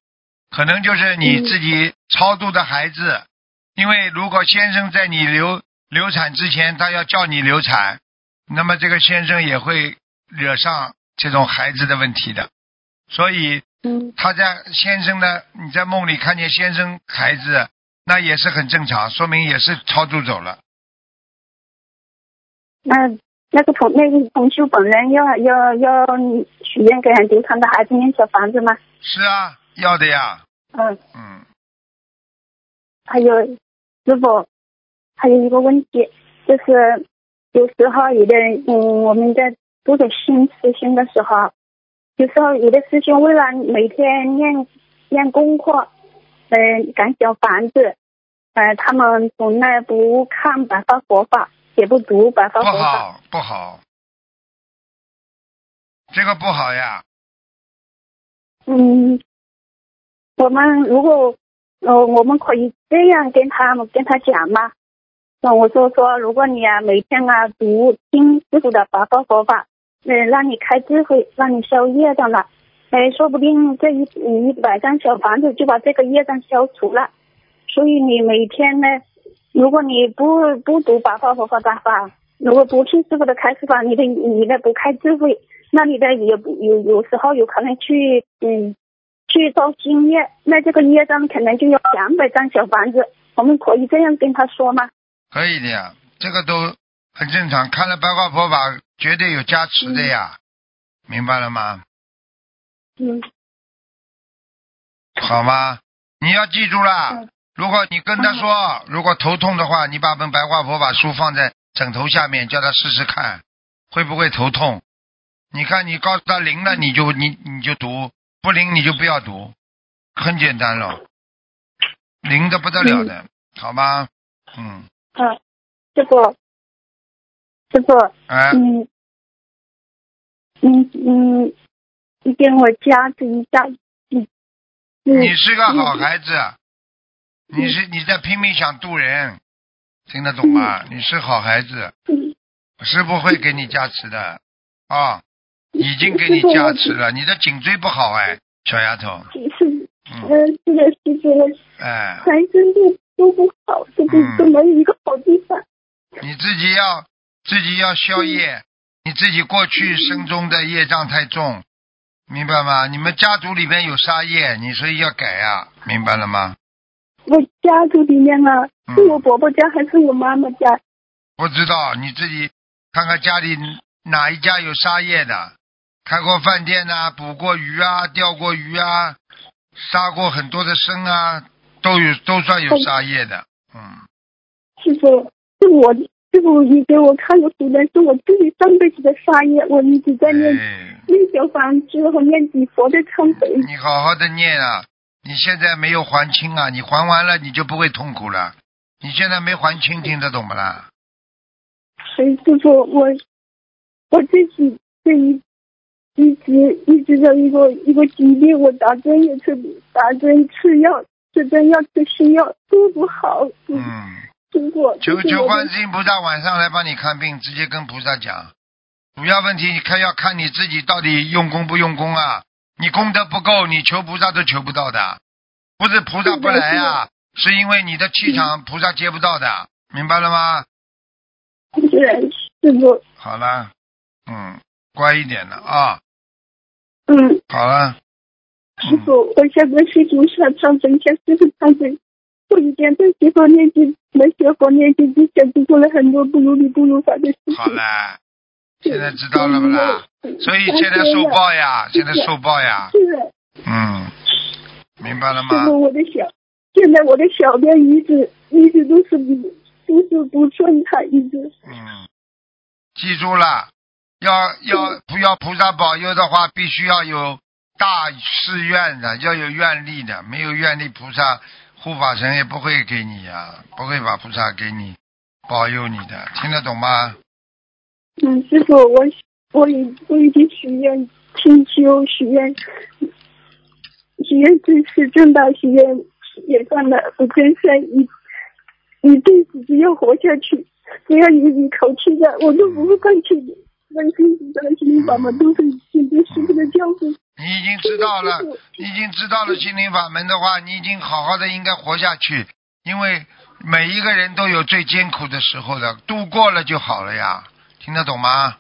可能就是你嗯自己超度的孩子，因为如果先生在你流流产之前，他要叫你流产，那么这个先生也会惹上这种孩子的问题的。所以嗯他在先生的你在梦里看见先生孩子，那也是很正常，说明也是超度走了。那那个同那个同修本人要要要许愿给很流产的孩子念小房子吗？是啊，要的呀，嗯，嗯，还有师傅，还有一个问题就是，有时候有的嗯，我们在做的新师兄的时候，有时候有的师兄为了每天练练功课，嗯、赶小房子，呃，他们从来不看白发佛法，也不读白发佛法。好不好，这个不好呀。嗯，我们如果呃，我们可以这样跟他们跟他讲嘛？那我说说，如果你啊每天啊读听师傅的白发佛法，嗯，让你开智慧，让你消业障了，哎，说不定这一一百张小房子就把这个业障消除了。所以你每天呢，如果你不不读白话佛法的话，如果不听师傅的开示法，你的你的不开智慧，那你的也不有有时候有可能去嗯去造新业，那这个业障可能就要两百张小房子，我们可以这样跟他说吗？可以的呀，这个都很正常。看了白话佛法，绝对有加持的呀，明白了吗？嗯。好吗？你要记住了。嗯，如果你跟他说，如果头痛的话，你把本白话佛法书放在枕头下面，叫他试试看，会不会头痛？你看，你告诉他灵了，你就你你就读，不灵你就不要读，很简单了，灵的不得了的，好吗？嗯，嗯，师傅，师傅，哎，嗯嗯嗯，你给我加持一下，你是个好孩子，你是你在拼命想渡人，听得懂吗？你是好孩子，嗯。师傅会给你加持的啊，已经给你加持了。你的颈椎不好哎，小丫头，是嗯，呃是的是的，哎，全身都都不好，这个嗯。都没有一个好地方。你自己要自己要消业，你自己过去生中的业障太重，明白吗？你们家族里边有杀业，你所以要改啊，明白了吗？我家族里面啊，嗯是我伯伯家还是我妈妈家？不知道你自己看看家里哪一家有杀业的，开过饭店呐、捕过鱼啊，钓过鱼啊，杀过很多的生啊，都有都算有杀业的。嗯，师傅，是我师傅你给我看的图呢，是我自己上辈子的杀业，我一直在念哎，念小房子和念几佛的忏悔。你好好的念啊！你现在没有还清啊，你还完了你就不会痛苦了。你现在没还清，听得懂不啦？所以师傅，我我自己这一一直一直的一个一个疾病，我打针也吃打针吃药，吃针药吃西药都不好。嗯，求求观世音菩萨晚上来帮你看病，直接跟菩萨讲。主要问题你看要看你自己到底用功不用功啊！你功德不够，你求菩萨都求不到的。不是菩萨不来啊，是因为你的气场菩萨接不到的，明白了吗？是师傅，好了，嗯，乖一点了啊，嗯，好了，嗯，师傅，我现在是主上上真向师傅忏悔。我以前在学佛念经，没学佛念经之前，就做了很多不如理不如法的事情。好了，现在知道了不啦？所以现在受报呀，现在受报呀，是的，嗯，明白了师吗？傅，我的小，现在我的小便一直一直都是不都是不顺畅，一直。嗯，记住了，要要不要菩萨保佑的话，必须要有大誓愿的，要有愿力的，没有愿力，菩萨护法神也不会给你呀、不会把菩萨给你保佑你的，听得懂吗？嗯，师傅，我我已我已经许愿清修，许愿许愿支持正道，许愿也干了不更生一一辈子，只要活下去，只要你一口气的，我都不会放弃你。关心菩萨的心灵法门都是听着师傅的教诲。你已经知道了，你已经知道了心灵法门的话，你已经好好的应该活下去，因为每一个人都有最艰苦的时候的，度过了就好了呀，听得懂吗？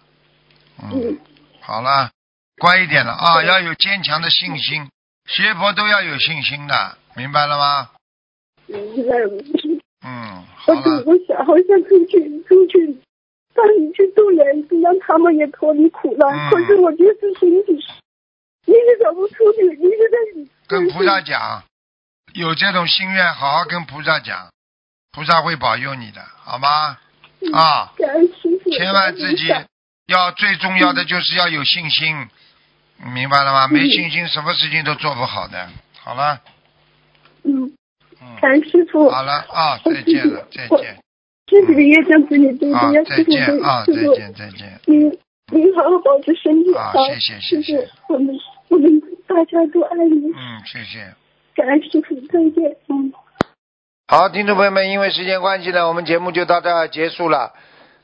嗯，嗯，好了，乖一点了啊，要有坚强的信心，学佛都要有信心的，明白了吗？嗯，嗯，好我了，我想好想出去出去，带你去渡人，让他们也脱离苦难。嗯可是我就是心里一直走不出去，一直在跟菩萨讲，有这种心愿，好好跟菩萨讲，菩萨会保佑你的，好吗？啊。千万自己要最重要的就是要有信心，明白了吗？没信心，什么事情都做不好的。好了，嗯，嗯，感恩师傅，好了啊，再见了，再见自己的业障自己背，啊不要，再师傅见啊，再师傅，见，再见。您您好好保持身体啊好，谢谢谢谢，我们我们大家都爱你，嗯，谢谢。感恩师傅，再见，嗯。好，听众朋友们，因为时间关系呢，我们节目就到这儿结束了。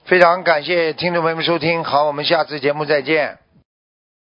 非常感谢听众朋友们收听，好，我们下次节目再见。